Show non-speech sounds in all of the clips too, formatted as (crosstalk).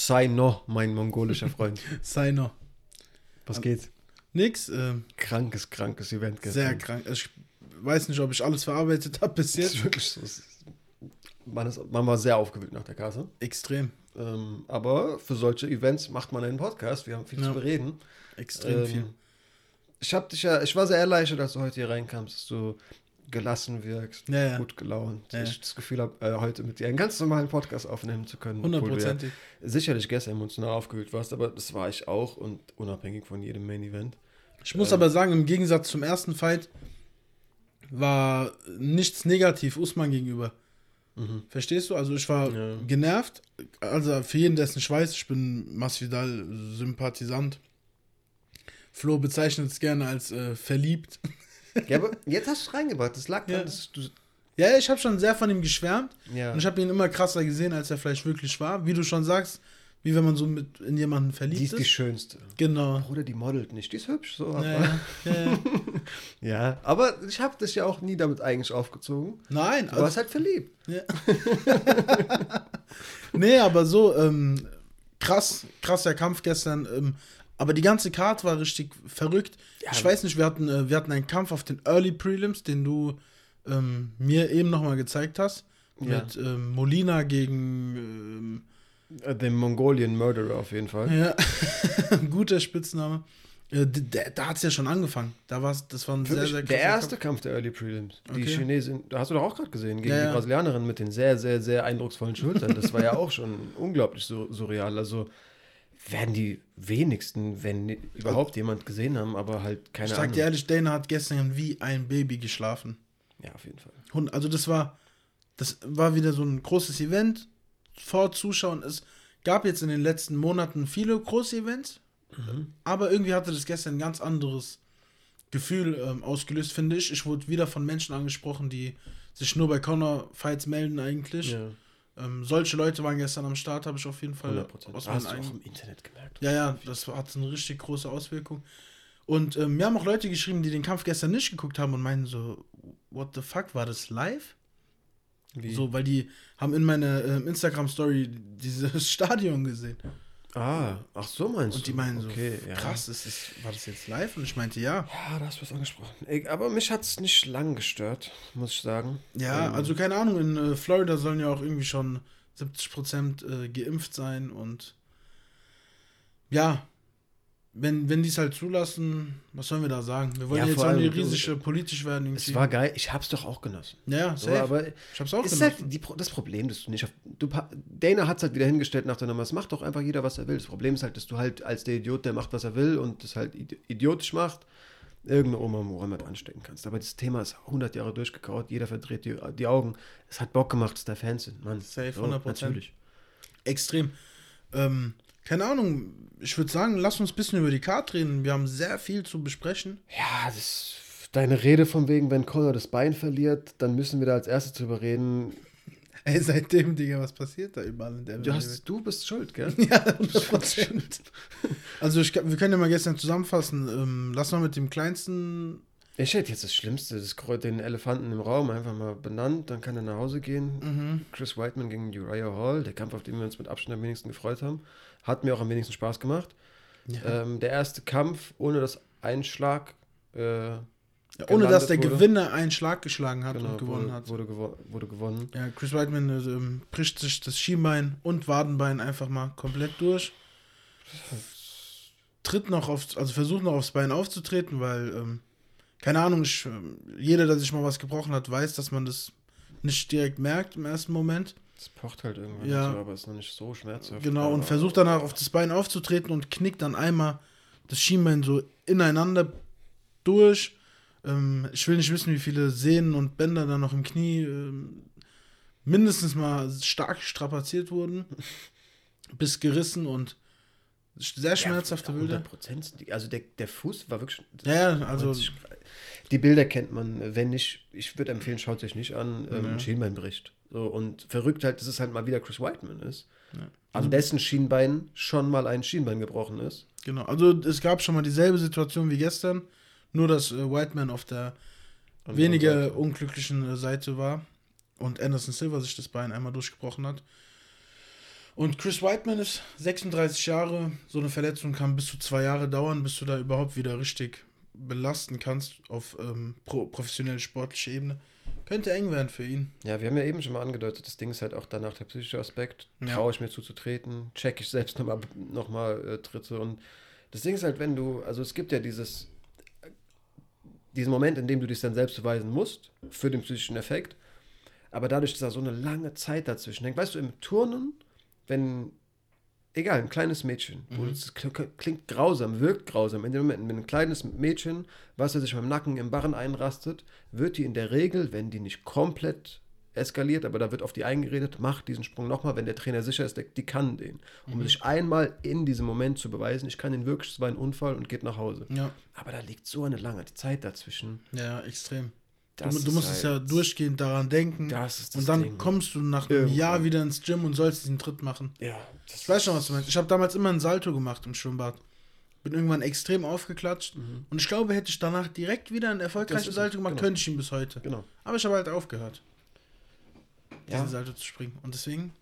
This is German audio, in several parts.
Sei noch, mein mongolischer Freund. (laughs) Sei noch. Was geht? Nix. Ähm, krankes, krankes Event gestern. Sehr krank. Ich weiß nicht, ob ich alles verarbeitet habe bis jetzt. Das ist wirklich so. Man, ist, man war sehr aufgewühlt nach der Kasse. Extrem. Ähm, aber für solche Events macht man einen Podcast. Wir haben viel ja. zu bereden. Extrem ähm, viel. Ich hab dich ja, ich war sehr erleichtert, als du heute hier reinkamst, dass du gelassen wirkst, ja, ja. gut gelaunt. Ja. Ich das Gefühl habe, äh, heute mit dir einen ganz normalen Podcast aufnehmen zu können. Hundertprozentig. Sicherlich gestern emotional aufgewühlt warst, aber das war ich auch und unabhängig von jedem Main Event. Ich muss ähm, aber sagen, im Gegensatz zum ersten Fight war nichts negativ Usman gegenüber. Mhm. Verstehst du? Also ich war genervt. Also für jeden, der es nicht weiß, ich bin Masvidal-Sympathisant. Flo bezeichnet es gerne als äh, verliebt. (laughs) Ja, aber jetzt hast du es reingebracht. Das lag ja. dass du. Ja, ich habe schon sehr von ihm geschwärmt. Ja. Und ich habe ihn immer krasser gesehen, als er vielleicht wirklich war. Wie du schon sagst, wie wenn man so mit in jemanden verliebt ist. Die ist die schönste. Genau. Oder die modelt nicht. Die ist hübsch. So, ja, ja, ja. ja, (laughs) aber ich habe das ja auch nie damit eigentlich aufgezogen. Nein. Du also, warst halt verliebt. Ja. (laughs) nee, aber so ähm, krass, krasser Kampf gestern. Ähm, aber die ganze Card war richtig verrückt. Ja, ich weiß nicht, wir hatten, äh, wir hatten einen Kampf auf den Early Prelims, den du ähm, mir eben nochmal gezeigt hast. Ja. Mit ähm, Molina gegen. Ähm, dem Mongolian Murderer auf jeden Fall. Ja, (laughs) guter Spitzname. Äh, da, da hat es ja schon angefangen. Da war's, das war ein Wirklich? sehr, sehr Der erste Kampf. Kampf der Early Prelims. Die okay. Chinesin, da hast du doch auch gerade gesehen, gegen ja, die Brasilianerin mit den sehr, sehr, sehr eindrucksvollen Schultern. Das war ja auch schon (laughs) unglaublich surreal. Also werden die wenigsten, wenn überhaupt jemand gesehen haben, aber halt keine Ahnung. Ich sag dir ehrlich, Dana hat gestern wie ein Baby geschlafen. Ja, auf jeden Fall. Und also das war, das war wieder so ein großes Event vor Zuschauern. Es gab jetzt in den letzten Monaten viele große Events, mhm. aber irgendwie hatte das gestern ein ganz anderes Gefühl ähm, ausgelöst, finde ich. Ich wurde wieder von Menschen angesprochen, die sich nur bei Connor Fights melden eigentlich. Ja ähm, solche Leute waren gestern am Start, habe ich auf jeden Fall 100%. aus du auch im Internet gemerkt. Ja, ja, das hat eine richtig große Auswirkung. Und ähm, mir haben auch Leute geschrieben, die den Kampf gestern nicht geguckt haben und meinen so, what the fuck, war das live? Wie? So, weil die haben in meiner äh, Instagram-Story dieses (laughs) Stadion gesehen. Ah, ach so meinst du? Und die meinen okay, so, krass, ja. ist das, war das jetzt live? Und ich meinte, ja. Ja, da hast du was angesprochen. Aber mich hat es nicht lang gestört, muss ich sagen. Ja, ähm, also keine Ahnung, in äh, Florida sollen ja auch irgendwie schon 70 Prozent äh, geimpft sein und ja, wenn, wenn die es halt zulassen, was sollen wir da sagen? Wir wollen ja, jetzt auch nicht riesig politisch werden. Irgendwie. Es war geil, ich hab's doch auch genossen. Ja, so, aber ich hab's auch genossen. Halt die, das Problem, dass du nicht auf, du, Dana hat's halt wieder hingestellt nach der Nummer, es macht doch einfach jeder, was er will. Das Problem ist halt, dass du halt als der Idiot, der macht, was er will und das halt idiotisch macht, irgendeine Oma Mohammed anstecken kannst. Aber das Thema ist 100 Jahre durchgekaut, jeder verdreht die, die Augen. Es hat Bock gemacht, dass da Fans sind, Mann. Safe, 100%. So, natürlich. Extrem. Ähm, keine Ahnung, ich würde sagen, lass uns ein bisschen über die Karte reden. Wir haben sehr viel zu besprechen. Ja, das, deine Rede von wegen, wenn Conor das Bein verliert, dann müssen wir da als erstes drüber reden. (laughs) Ey, seitdem, Digga, was passiert da überall in der du, hast, du bist schuld, gell? (laughs) ja, du bist schuld. Also, ich, wir können ja mal gestern zusammenfassen. Ähm, lass mal mit dem kleinsten ich hätte jetzt das Schlimmste, das den Elefanten im Raum einfach mal benannt, dann kann er nach Hause gehen. Mhm. Chris Whiteman gegen Uriah Hall, der Kampf, auf den wir uns mit Abstand am wenigsten gefreut haben. Hat mir auch am wenigsten Spaß gemacht. Ja. Ähm, der erste Kampf ohne das Einschlag. Äh, ohne dass der wurde. Gewinner einen Schlag geschlagen hat genau, und gewonnen wurde, hat. Wurde, gewo wurde gewonnen. Ja, Chris Whiteman äh, bricht sich das Schienbein und Wadenbein einfach mal komplett durch. Tritt noch auf, also versucht noch aufs Bein aufzutreten, weil ähm, keine Ahnung, ich, jeder, der sich mal was gebrochen hat, weiß, dass man das nicht direkt merkt im ersten Moment. Es pocht halt irgendwann, ja. so, aber ist noch nicht so schmerzhaft. Genau, und versucht danach auf das Bein aufzutreten und knickt dann einmal das Schienbein so ineinander durch. Ähm, ich will nicht wissen, wie viele Sehnen und Bänder da noch im Knie ähm, mindestens mal stark strapaziert wurden, (laughs) bis gerissen und sehr schmerzhafte ja, Bilder. Also der, der Fuß war wirklich. Ja, also. Die Bilder kennt man. Wenn nicht, ich würde empfehlen, schaut euch nicht an. Ähm, ja. Schienbein bricht. So, und verrückt halt, dass es halt mal wieder Chris Whiteman ist. Ja. An dessen Schienbein schon mal ein Schienbein gebrochen ist. Genau, also es gab schon mal dieselbe Situation wie gestern, nur dass äh, Whiteman auf der und weniger unglücklichen äh, Seite war und Anderson Silver sich das Bein einmal durchgebrochen hat. Und Chris Whiteman ist 36 Jahre. So eine Verletzung kann bis zu zwei Jahre dauern, bis du da überhaupt wieder richtig belasten kannst auf ähm, pro, professionelle sportliche Ebene. Könnte eng werden für ihn. Ja, wir haben ja eben schon mal angedeutet, das Ding ist halt auch danach der psychische Aspekt. Ja. Traue ich mir zuzutreten, check ich selbst nochmal noch mal, äh, Tritte. Und das Ding ist halt, wenn du, also es gibt ja dieses, diesen Moment, in dem du dich dann selbst beweisen musst, für den psychischen Effekt. Aber dadurch, dass da so eine lange Zeit dazwischen hängt, weißt du, im Turnen, wenn, egal, ein kleines Mädchen, Mhm. das kl- klingt grausam, wirkt grausam, in dem Moment, wenn ein kleines Mädchen, was er sich beim Nacken im Barren einrastet, wird die in der Regel, wenn die nicht komplett eskaliert, aber da wird auf die eingeredet, mach diesen Sprung nochmal, wenn der Trainer sicher ist, der, die kann den. Um sich einmal in diesem Moment zu beweisen, ich kann den wirklich, es war ein Unfall und geht nach Hause. Ja, Aber da liegt so eine lange Zeit dazwischen. ja, extrem. Du, Das du musst es ja halt- durchgehend daran denken. Das ist das und dann Ding. kommst du nach einem Irgendwann. Jahr wieder ins Gym und sollst diesen Tritt machen. Ja, das Ich weiß schon, was du meinst. Ich habe damals immer einen Salto gemacht im Schwimmbad. Bin irgendwann extrem aufgeklatscht. Und ich glaube, hätte ich danach direkt wieder einen erfolgreichen Salto gemacht, genau. könnte ich ihn bis heute. Genau. Aber ich habe halt aufgehört, Ja. diesen Salto zu springen. Und deswegen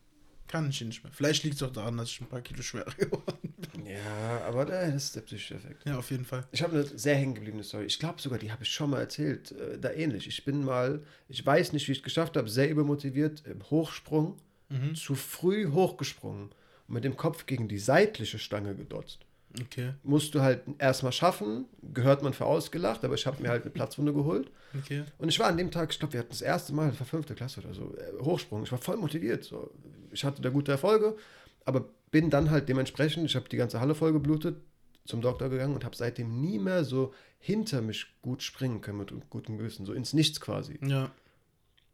kann ich ihn nicht mehr. Vielleicht liegt es auch daran, dass ich ein paar Kilo schwerer (laughs) geworden bin. Ja, aber äh, das ist der psychische Effekt. Ja, auf jeden Fall. Ich habe eine sehr hängengebliebene Story. Ich glaube sogar, die habe ich schon mal erzählt. Äh, da ähnlich. Ich bin mal, ich weiß nicht, wie ich es geschafft habe, sehr übermotiviert im Hochsprung, Mhm. zu früh hochgesprungen und mit dem Kopf gegen die seitliche Stange gedotzt. Okay, Musst du halt erstmal schaffen, gehört man für ausgelacht, aber ich habe mir halt eine Platzwunde geholt. okay. Und ich war an dem Tag, ich glaube, wir hatten das erste Mal, das war fünfte Klasse oder so, äh, Hochsprung. Ich war voll motiviert. So. Ich hatte da gute Erfolge, aber bin dann halt dementsprechend, ich habe die ganze Halle voll geblutet, zum Doktor gegangen und habe seitdem nie mehr so hinter mich gut springen können mit gutem Gewissen, so ins Nichts quasi. Ja,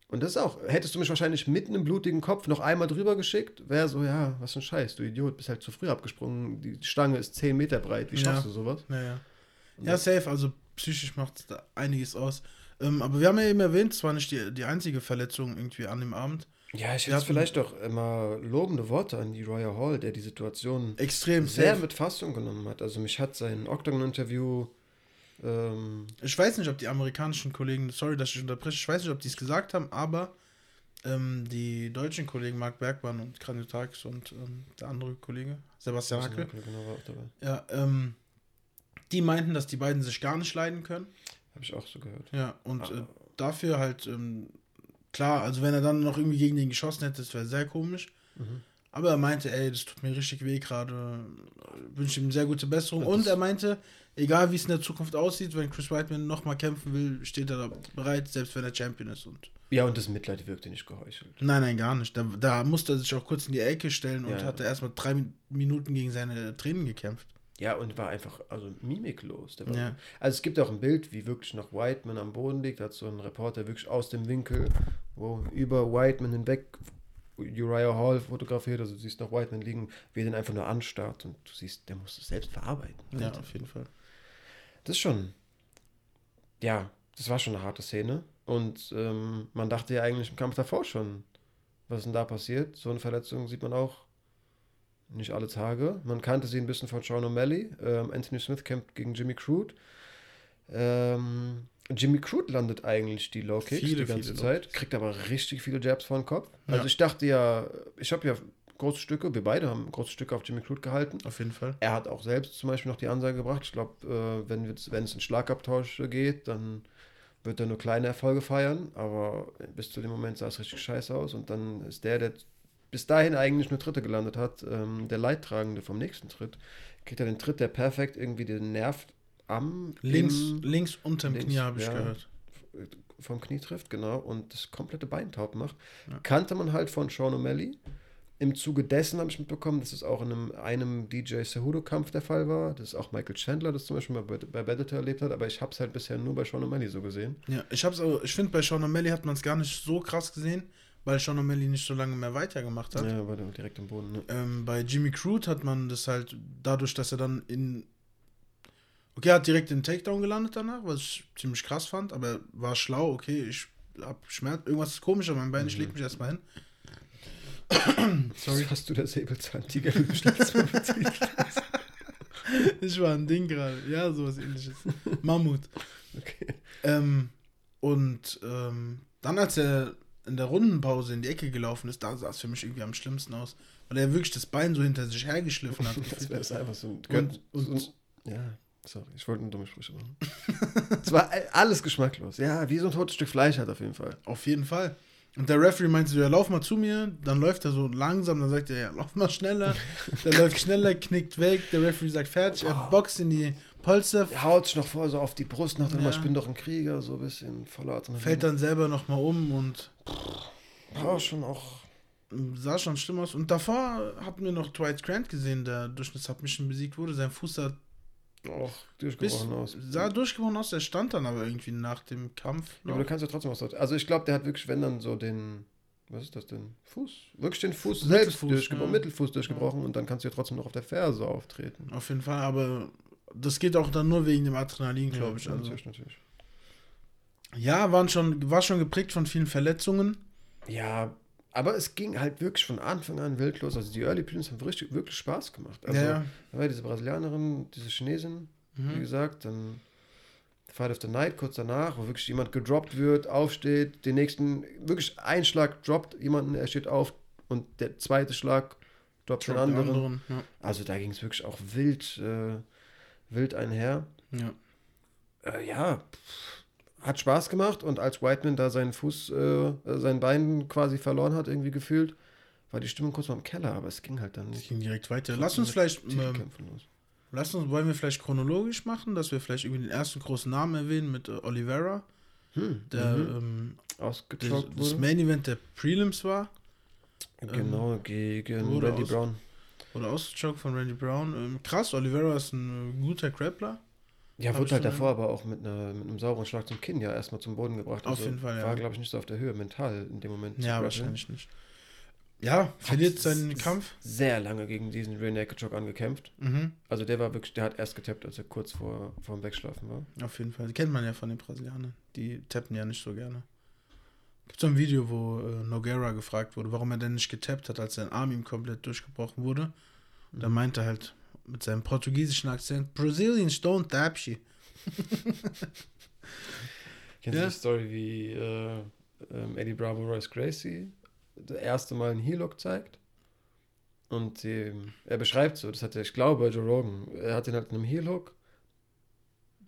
Und das ist auch, hättest du mich wahrscheinlich mit einem blutigen Kopf noch einmal drüber geschickt, wäre so, ja, was für ein Scheiß, du Idiot, bist halt zu früh abgesprungen, die Stange ist 10 Meter breit, wie schaffst Ja. du sowas? naja. Ja, safe. Also psychisch macht es da einiges aus. Ähm, aber wir haben ja eben erwähnt, es war nicht die, die einzige Verletzung irgendwie an dem Abend. Ja, ich hätte vielleicht doch immer lobende Worte an die Royal Hall, der die Situation Extrem sehr safe. mit Fassung genommen hat. Also mich hat sein Octagon-Interview ähm, Ich weiß nicht, ob die amerikanischen Kollegen, sorry, dass ich unterbreche, ich weiß nicht, ob die es gesagt haben, aber ähm, die deutschen Kollegen Marc Bergmann und Kranjotakis und ähm, der andere Kollege, Sebastian Hackel, Genau, war auch dabei. ja, ähm, die meinten, dass die beiden sich gar nicht leiden können. Habe ich auch so gehört. Ja, und äh, Aber- dafür halt, ähm, klar, also wenn er dann noch irgendwie gegen den geschossen hätte, das wäre sehr komisch. Mhm. Aber er meinte, ey, das tut mir richtig weh gerade. Wünsche ihm sehr gute Besserung. Und er meinte, egal wie es in der Zukunft aussieht, wenn Chris Whiteman nochmal kämpfen will, steht er da bereit, selbst wenn er Champion ist. Und Ja, und das Mitleid wirkte nicht geheuchelt. nein, nein, gar nicht. Da, da musste er sich auch kurz in die Ecke stellen und Ja. hat er erstmal drei Mi- Minuten gegen seine Tränen gekämpft. Ja, und war einfach also mimiklos. Ja. Also es gibt auch ein Bild, wie wirklich noch Whiteman am Boden liegt. Da hat so ein Reporter wirklich aus dem Winkel, wo über Whiteman hinweg Uriah Hall fotografiert. Also du siehst noch Whiteman liegen, wie er den einfach nur anstarrt. Und du siehst, der muss es selbst verarbeiten. Ja, Alter. auf jeden Fall. Das ist schon, ja, das war schon eine harte Szene. Und ähm, man dachte ja eigentlich im Kampf davor schon, was ist denn da passiert? So eine Verletzung sieht man auch nicht alle Tage. Man kannte sie ein bisschen von Sean O'Malley. Ähm, Anthony Smith kämpft gegen Jimmy Crude. Ähm, Jimmy Crude landet eigentlich die Low Kicks Viele, die ganze viele Zeit, kriegt aber richtig viele Jabs vor den Kopf. Ja. Also ich dachte ja, ich habe ja große Stücke, wir beide haben große Stücke auf Jimmy Crude gehalten. Auf jeden Fall. Er hat auch selbst zum Beispiel noch die Ansage gebracht, ich glaube, äh, wenn es in Schlagabtausche geht, dann wird er nur kleine Erfolge feiern, aber bis zu dem Moment sah es richtig scheiße aus und dann ist der, der bis dahin eigentlich nur Dritte gelandet hat, ähm, der Leidtragende vom nächsten Tritt, kriegt er den Tritt, der perfekt irgendwie den Nerv am Links, im- links unterm links, Knie habe ich ja. gehört. vom Knie trifft, genau, und das komplette Bein taub macht. Ja. Kannte man halt von Sean O'Malley. Im Zuge dessen habe ich mitbekommen, dass es auch in einem, einem DJ Cejudo-Kampf der Fall war. Das ist auch Michael Chandler, das zum Beispiel mal bei, bei Bellator erlebt hat, aber ich habe es halt bisher nur bei Sean O'Malley so gesehen. Ja, ich hab's aber, ich finde, bei Sean O'Malley hat man es gar nicht so krass gesehen, weil Sean O'Malley nicht so lange mehr weitergemacht hat. Ja, war direkt am Boden. Ne? Ähm, bei Jimmy Crude hat man das halt dadurch, dass er dann in. Okay, er hat direkt den Takedown gelandet danach, was ich ziemlich krass fand, aber er war schlau, okay, ich hab Schmerz, irgendwas ist komisch an meinem Bein, ich leg mich erstmal hin. (clears throat) Sorry. Hast du das Säbelzahntiger beschnitzt? (laughs) Ich war ein Ding gerade, ja, sowas ähnliches. (laughs) Mammut. okay. Ähm, und ähm, dann, als er in der Rundenpause in die Ecke gelaufen ist, da sah es für mich irgendwie am schlimmsten aus. weil er wirklich das Bein so hinter sich hergeschliffen hat. Das wäre einfach so. Und- und- ein ja, sorry, ich wollte eine dumme Sprüche machen. es war alles geschmacklos. Ja, wie so ein totes Stück Fleisch hat auf jeden Fall. Auf jeden Fall. Und der Referee meinte so, ja, lauf mal zu mir. Dann läuft er so langsam, dann sagt er, ja, lauf mal schneller. Der läuft schneller, knickt weg. Der Referee sagt fertig, er boxt in die Polster, Er haut sich noch vor so auf die Brust nach dem, Ja. ich bin doch ein Krieger, so ein bisschen voller Adrenalin. fällt dann selber nochmal um und War schon auch. sah schon schlimm aus. Und davor hatten wir noch Dwight Grant gesehen, der durch eine Submission besiegt wurde. Sein Fuß sah, bis, durchgebrochen aus. sah durchgebrochen aus, der stand dann aber irgendwie nach dem Kampf. Ja, aber du kannst ja trotzdem was. Also ich glaube, der hat wirklich, wenn dann so den, was ist das denn? Fuß? Wirklich den Fuß selbst Mittelfuß, durchgebrochen, ja. Mittelfuß durchgebrochen und dann kannst du ja trotzdem noch auf der Ferse auftreten. Auf jeden Fall, aber das geht auch dann nur wegen dem Adrenalin, glaube ich. Ja, Also. natürlich, natürlich. Ja, waren schon, war schon geprägt von vielen Verletzungen. Ja, aber es ging halt wirklich von Anfang an wild los. Also die Early Prelims haben richtig, wirklich Spaß gemacht. Also ja, da war diese Brasilianerin, diese Chinesin, wie mhm. gesagt, dann Fight of the Night kurz danach, wo wirklich jemand gedroppt wird, aufsteht, den nächsten, wirklich ein Schlag droppt jemanden, er steht auf und der zweite Schlag droppt den Drop die anderen. anderen, Ja. Also da ging es wirklich auch wild, äh, wild einher. Ja. Äh, ja, pff, hat Spaß gemacht und als Whiteman da seinen Fuß, äh, sein Bein quasi verloren hat, irgendwie gefühlt, war die Stimmung kurz mal im Keller, aber es ging halt dann nicht. ging direkt weiter. Lass uns vielleicht, ähm, lass uns, wollen wir vielleicht chronologisch machen, dass wir vielleicht irgendwie den ersten großen Namen erwähnen mit äh, Oliveira, Hm, der mhm. ähm, das, ausgechoked das wurde. Main Event der Prelims war. Genau, gegen wurde Randy aus- Brown. Oder ausgechoked von Randy Brown. Ähm, krass, Oliveira ist ein äh, guter Grappler. Ja, wurde halt davor aber auch mit, einer, mit einem sauren Schlag zum Kinn ja erstmal zum Boden gebracht. Auf jeden Fall, ja. War, glaube ich, nicht so auf der Höhe mental in dem Moment. Ja, wahrscheinlich nicht. Ja, verliert seinen Kampf. Sehr lange gegen diesen Rear Naked Choke angekämpft. Mhm. Also der war wirklich, der hat erst getappt, als er kurz vor, vor dem Wegschlafen war. Auf jeden Fall. Die kennt man ja von den Brasilianern. Die tappen ja nicht so gerne. Gibt so ein Video, wo äh, Nogueira gefragt wurde, warum er denn nicht getappt hat, als sein Arm ihm komplett durchgebrochen wurde. Da Mhm. meinte er halt mit seinem portugiesischen Akzent, Brazilians don't tap she. Kennst Ja. du die Story, wie äh, ähm, Eddie Bravo Royce Gracie das erste Mal einen Heel-Lock zeigt? Und ähm, er beschreibt so, das hat er, ich glaube, bei Joe Rogan, er hat ihn halt in einem Heel-Hook,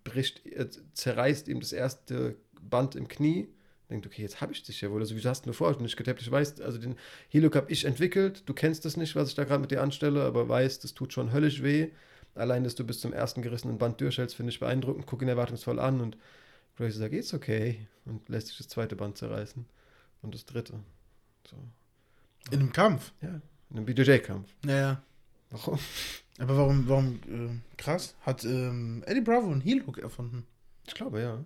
bricht, äh, zerreißt ihm das erste Band im Knie, denkt, okay, jetzt habe ich dich ja wohl, also wie hast du mir vorher nicht getappt, ich weiß, also den Heel-Hook habe ich entwickelt, du kennst das nicht, was ich da gerade mit dir anstelle, aber weißt, das tut schon höllisch weh, allein, dass du bis zum ersten gerissenen Band durchhältst, finde ich beeindruckend, guck ihn erwartungsvoll an und Gracie sagt, it's okay und lässt sich das zweite Band zerreißen und das dritte. So. In einem Kampf. Ja, in einem BJJ-Kampf. Naja. Warum? Aber warum, warum, äh, krass, hat ähm, Eddie Bravo einen Heel Hook erfunden? Ich glaube, ja.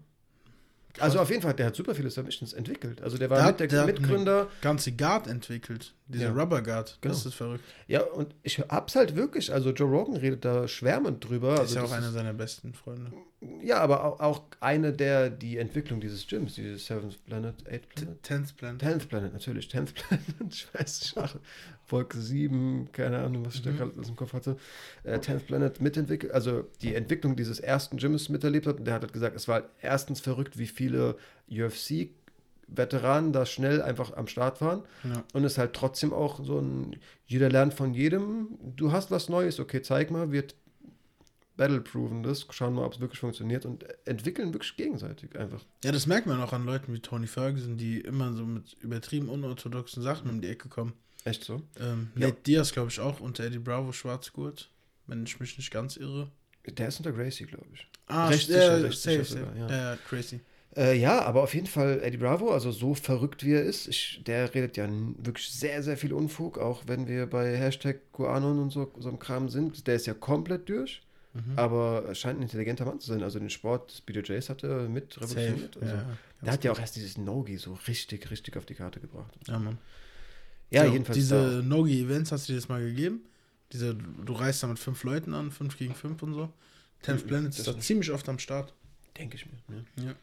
Also auf jeden Fall, der hat super viele Submissions entwickelt. Also der war Der mit der, der hat Mitgründer. Ganze Guard entwickelt. Diese Ja. Rubber Guard. Genau. Das ist verrückt. Ja, und ich hab's halt wirklich, also Joe Rogan redet da schwärmend drüber. Der also ist ja auch das einer seiner besten Freunde. Ja, aber auch, eine der, die Entwicklung dieses Gyms, dieses Seventh Planet, Eighth Planet? Tenth Plan. Tenth Planet, natürlich, Tenth (laughs) Planet, ich weiß nicht, Folge 7, keine Ahnung, was ich da Mhm. gerade alles im Kopf hatte, äh, Tenth Planet mitentwickelt, also die Entwicklung dieses ersten Gyms miterlebt hat und der hat halt gesagt, es war halt erstens verrückt, wie viele UFC-Veteranen da schnell einfach am Start waren Ja. und es halt trotzdem auch so ein, jeder lernt von jedem, du hast was Neues, okay, zeig mal, wir battle-proven das, schauen mal, ob es wirklich funktioniert und entwickeln wirklich gegenseitig einfach. ja, das merkt man auch an Leuten wie Tony Ferguson, die immer so mit übertrieben unorthodoxen Sachen um die Ecke kommen. Echt so? Ähm, Ja. Nate Diaz, glaube ich, auch unter Eddie Bravo Schwarzgurt, wenn ich mich nicht ganz irre. Der ist unter Gracie, glaube ich. Ah, Recht sicher, recht sicher safe. sogar, ja. ja. ja, crazy. Äh, ja, aber auf jeden Fall Eddie Bravo, also so verrückt wie er ist, ich, der redet ja wirklich sehr, sehr viel Unfug, auch wenn wir bei Hashtag Guanon und so, so einem Kram sind. Der ist ja komplett durch, Mhm. aber er scheint ein intelligenter Mann zu sein. Also den Sport des BJJs hat er mit revolutioniert. Also, ja, der hat ja auch erst dieses Nogi so richtig, richtig auf die Karte gebracht. ja, Mann. Ja, So, jedenfalls. Diese Nogi-Events hast du dir das mal gegeben? Diese, du reist da mit fünf Leuten an, fünf gegen fünf und so. Tenth Mhm, Planet ist da ziemlich oft am Start. Denke ich mir. Ne? Ja.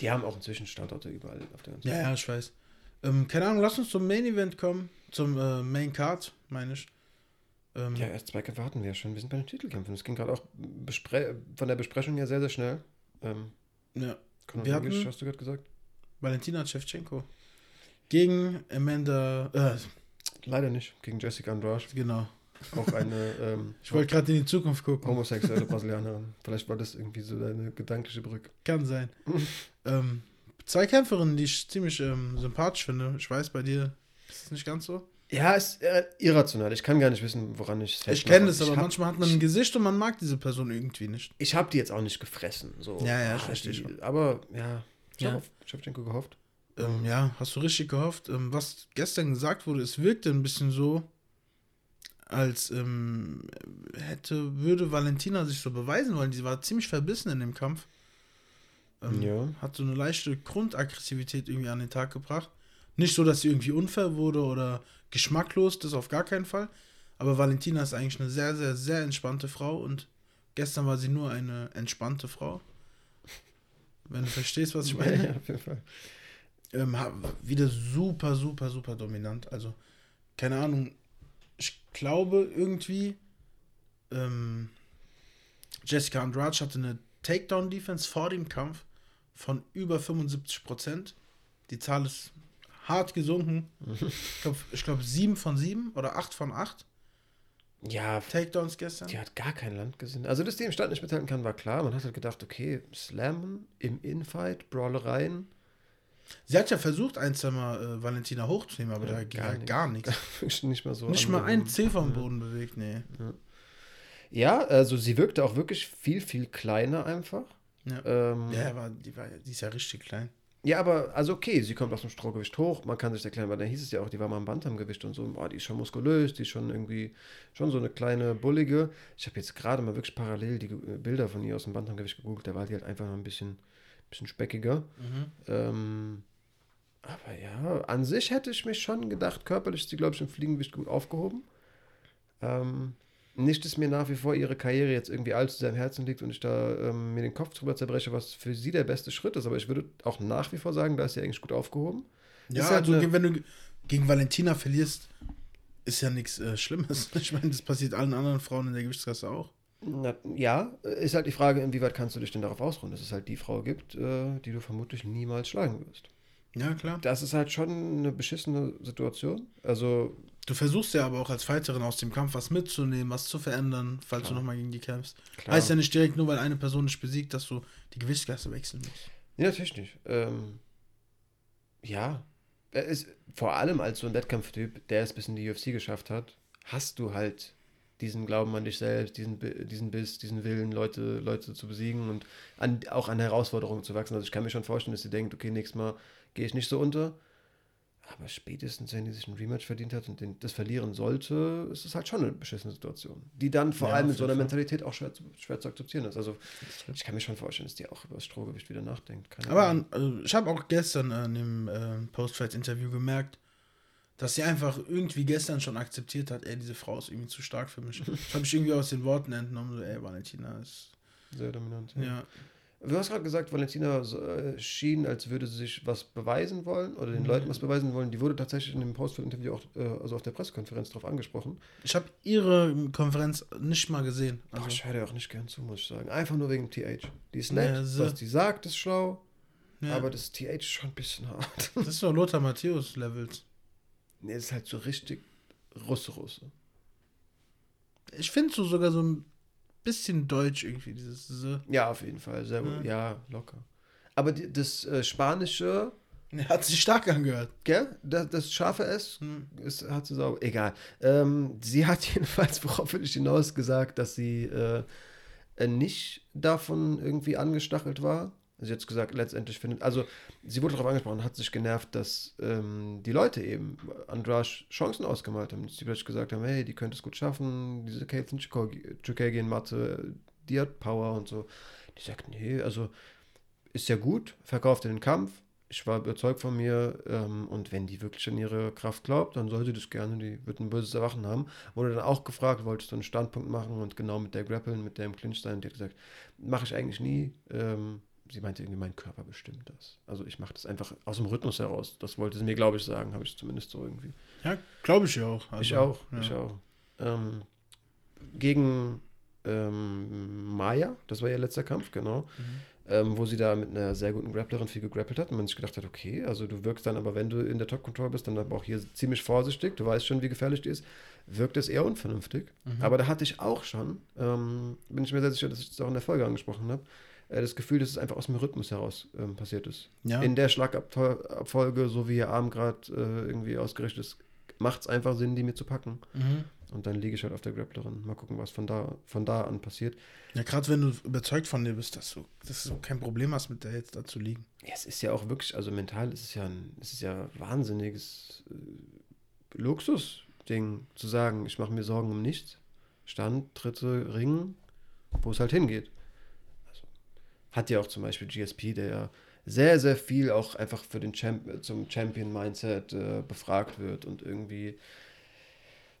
Die haben auch inzwischen Standorte überall auf der ganzen Ja, ja, ich weiß. Ähm, keine Ahnung, lass uns zum Main Event kommen. Zum äh, Main Card, meine ich. Ähm, Ja, erst zwei Kämpfe hatten wir ja schon. Wir sind bei den Titelkämpfen. Das ging gerade auch von der Besprechung her sehr, sehr schnell. Ähm, ja. chronologisch, hatten- hast du gerade gesagt? Valentina Shevchenko. Gegen Amanda. Äh, Leider nicht. Gegen Jessica Andrade. Genau. Auch eine ähm, (laughs) Ich wollte gerade in die Zukunft gucken. homosexuelle Brasilianerin. Vielleicht war das irgendwie so deine gedankliche Brücke. Kann sein. (laughs) ähm, zwei Kämpferinnen, die ich ziemlich ähm, sympathisch finde. Ich weiß, bei dir ist es nicht ganz so. Ja, ist äh, irrational. Ich kann gar nicht wissen, woran ich es Ich kenne das, aber hab- manchmal hat man ein Gesicht und man mag diese Person irgendwie nicht. Ich habe die jetzt auch nicht gefressen. So. Ja, ja, Ah, die- schon. Aber ja, ich Ja. habe auf Shevchenko gehofft. Ähm, ja, hast du richtig gehofft. Ähm, was gestern gesagt wurde, es wirkte ein bisschen so, als ähm, hätte, würde Valentina sich so beweisen wollen. Die war ziemlich verbissen in dem Kampf. Ähm, Ja. Hat so eine leichte Grundaggressivität irgendwie an den Tag gebracht. Nicht so, dass sie irgendwie unfair wurde oder geschmacklos, das auf gar keinen Fall. Aber Valentina ist eigentlich eine sehr, sehr, sehr entspannte Frau und gestern war sie nur eine entspannte Frau. Wenn du verstehst, was ich meine. Ja, auf jeden Fall. ähm, wieder super, super, super dominant. Also, keine Ahnung. Ich glaube irgendwie, ähm, Jessica Andrade hatte eine Takedown-Defense vor dem Kampf von über 75%. Die Zahl ist hart gesunken. Ich glaube, ich glaub, 7 von 7 oder 8 von 8 Ja, Takedowns gestern. die hat gar kein Land gesehen. Also, dass die im Stand nicht mithalten kann, war klar. Man hat halt gedacht, okay, Slammen im Infight, Brawlereien. Sie hat ja versucht, ein, Mal äh, Valentina hochzunehmen, aber Ja, da ging gar halt nichts. gar nichts. (laughs) Nicht mal so. Nicht mal ein. C vom Boden bewegt, nee. Ja, also sie wirkte auch wirklich viel, viel kleiner einfach. Ja. Ähm, Ja, aber die, war, die ist ja richtig klein. Ja, aber, also okay, sie kommt aus dem Strohgewicht hoch, man kann sich erklären, weil da hieß es ja auch, die war mal im Bantamgewicht und so, boah, die ist schon muskulös, die ist schon irgendwie, schon so eine kleine Bullige. Ich habe jetzt gerade mal wirklich parallel die äh, Bilder von ihr aus dem Bantamgewicht gegoogelt, da war die halt einfach noch ein bisschen, bisschen speckiger. Ähm, aber ja, an sich hätte ich mich schon gedacht, körperlich ist sie, glaube ich, im Fliegengewicht gut aufgehoben. Ähm, nicht, dass mir nach wie vor ihre Karriere jetzt irgendwie allzu sehr am Herzen liegt und ich da ähm, mir den Kopf drüber zerbreche, was für sie der beste Schritt ist. Aber ich würde auch nach wie vor sagen, da ist sie eigentlich gut aufgehoben. Ja, halt also eine- wenn du gegen Valentina verlierst, ist ja nichts äh, Schlimmes. (laughs) Ich meine, das passiert allen anderen Frauen in der Gewichtsklasse auch. Na, ja, ist halt die Frage, inwieweit kannst du dich denn darauf ausruhen, dass es halt die Frau gibt, äh, die du vermutlich niemals schlagen wirst. Ja, klar. Das ist halt schon eine beschissene Situation. Also, Du versuchst ja aber auch als Fighterin aus dem Kampf was mitzunehmen, was zu verändern, falls du nochmal gegen die kämpfst. klar. Heißt ja nicht direkt nur, weil eine Person dich besiegt, dass du die Gewichtsklasse wechseln musst. Ja, natürlich nicht. Ähm, ja, ist vor allem als so ein Wettkampftyp, der es bis in die UFC geschafft hat, hast du halt diesen Glauben an dich selbst, diesen, diesen Biss, diesen Willen, Leute, Leute zu besiegen und an, auch an Herausforderungen zu wachsen. Also ich kann mir schon vorstellen, dass sie denkt, okay, nächstes Mal gehe ich nicht so unter. Aber spätestens, wenn die sich ein Rematch verdient hat und den, das verlieren sollte, ist es halt schon eine beschissene Situation. Die dann vor Ja, allem mit so einer. Mentalität auch schwer zu, schwer zu akzeptieren ist. Also ich kann mir schon vorstellen, dass die auch über das Strohgewicht wieder nachdenkt. Keine Aber an, also ich habe auch gestern an dem äh, Post-Fight-Interview gemerkt, dass sie einfach irgendwie gestern schon akzeptiert hat, ey, diese Frau ist irgendwie zu stark für mich. (laughs) Das habe ich irgendwie aus den Worten entnommen, so, ey, Valentina ist. Sehr dominant. Ja. Du hast gerade gesagt, Valentina äh, schien, als würde sie sich was beweisen wollen oder den Mhm. Leuten was beweisen wollen. Die wurde tatsächlich in dem Post-Interview auch, äh, also auf der Pressekonferenz darauf angesprochen. Ich habe ihre Konferenz nicht mal gesehen. Also, Also, ich höre dir auch nicht gern zu, muss ich sagen. Einfach nur wegen TH. Die ist nett, Ja, so. was die sagt, ist schlau, ja, aber das TH ist schon ein bisschen hart. das ist doch Lothar Matthäus-Levels. nee, das ist halt so richtig Russe-Russe. Ich finde so sogar so ein bisschen deutsch irgendwie, dieses. So. Ja, auf jeden Fall. Sehr, Ja. ja. locker. Aber die, das äh, Spanische, Hat sich stark angehört. gell? Das, das scharfe S Hm. ist, hat sie sauber. Egal. Ähm, sie hat (laughs) jedenfalls, worauf will ich hinaus, gesagt, dass sie äh, nicht davon irgendwie angestachelt war. Sie hat gesagt, letztendlich findet, also sie wurde darauf angesprochen, hat sich genervt, dass ähm, die Leute eben Andrade Chancen ausgemalt haben. Dass sie plötzlich gesagt haben, hey, die könnte es gut schaffen, diese Caitlin Chukagian Matte, die hat Power und so. Die sagt, nee, also ist ja gut, verkauft den Kampf, ich war überzeugt von mir ähm, und wenn die wirklich an ihre Kraft glaubt, dann soll sie das gerne, die wird ein böses Erwachen haben. Wurde dann auch gefragt, wolltest du einen Standpunkt machen und genau mit der Grappeln, mit der im Clinch sein, die hat gesagt, mache ich eigentlich nie. Ähm, sie meinte irgendwie, mein Körper bestimmt das. Also ich mache das einfach aus dem Rhythmus heraus. Das wollte sie mir, glaube ich, sagen, habe ich zumindest so irgendwie. Ja, glaube ich ja auch. Also, ich auch, ja. ich auch. Ähm, gegen ähm, Maya, das war ihr letzter Kampf, genau. Mhm. ähm, wo sie da mit einer sehr guten Grapplerin viel gegrappelt hat und man sich gedacht hat, okay, also du wirkst dann aber, wenn du in der Top Control bist, dann aber auch hier ziemlich vorsichtig, du weißt schon, wie gefährlich die ist, wirkt es eher unvernünftig. Mhm. Aber da hatte ich auch schon, ähm, bin ich mir sehr sicher, dass ich das auch in der Folge angesprochen habe, äh, das Gefühl, dass es einfach aus dem Rhythmus heraus ähm, passiert ist. Ja. In der Schlagabfolge, so wie ihr Arm gerade äh, irgendwie ausgerichtet ist, macht es einfach Sinn, die mir zu packen. Mhm. Und dann liege ich halt auf der Grapplerin. Mal gucken, was von da, von da an passiert. Ja, gerade wenn du überzeugt von dir bist, dass du, dass du kein Problem hast, mit der jetzt da zu liegen. Ja, es ist ja auch wirklich, also mental ist es ja ein, es ist ja wahnsinniges äh, Luxusding, zu sagen, ich mache mir Sorgen um nichts. Stand, dritte Ring, wo es halt hingeht. Hat ja auch zum Beispiel GSP, der ja sehr, sehr viel auch einfach für den Champ zum Champion-Mindset äh, befragt wird und irgendwie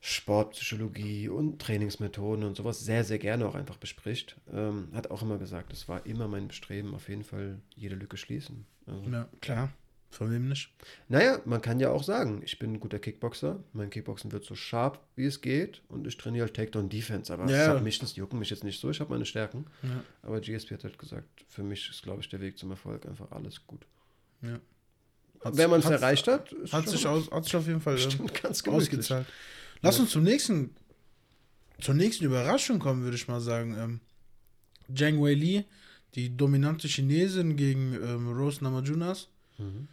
Sportpsychologie und Trainingsmethoden und sowas sehr, sehr gerne auch einfach bespricht. Ähm, hat auch immer gesagt, es war immer mein Bestreben, auf jeden Fall jede Lücke schließen. Also, Ja, klar. Von wem nicht? naja, man kann ja auch sagen, ich bin ein guter Kickboxer, mein Kickboxen wird so scharf, wie es geht und ich trainiere halt Takedown-Defense, aber Ja. das jucken mich jetzt nicht so, ich habe meine Stärken. Ja. Aber GSP hat halt gesagt, für mich ist, glaube ich, der Weg zum Erfolg einfach alles gut. Ja. Hat's- Wenn man es erreicht hat, Hat sich, aus, hat sich auf jeden Fall ähm, ganz gemütlich. ausgezahlt. Lass uns zum nächsten, zur nächsten Überraschung kommen, würde ich mal sagen. Ähm, Zhang Wei Li, die dominante Chinesin gegen ähm, Rose Namajunas. Mhm.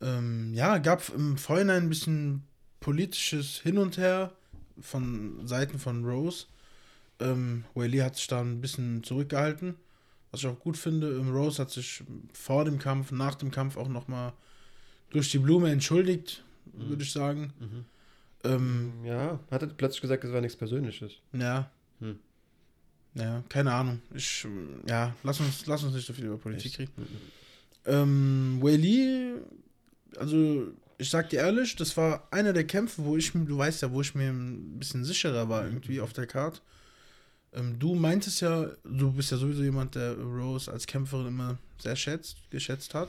Ähm, ja, gab im Vorhinein ein bisschen politisches Hin und Her von Seiten von Rose. Ähm, Li hat sich da ein bisschen zurückgehalten, was ich auch gut finde. Ähm, Rose hat sich vor dem Kampf, nach dem Kampf auch nochmal durch die Blume entschuldigt, würde ich sagen. Mhm. Ähm, Ja, hat er plötzlich gesagt, es war nichts Persönliches. ja. Hm. Ja, keine Ahnung. Ich, ja, lass uns, lass uns nicht so viel über Politik Echt? reden. Mhm. Ähm, Li, also ich sag dir ehrlich, das war einer der Kämpfe, wo ich, du weißt ja, wo ich mir ein bisschen sicherer war irgendwie auf der Karte. Ähm, du meintest ja, du bist ja sowieso jemand, der Rose als Kämpferin immer sehr schätzt, geschätzt hat.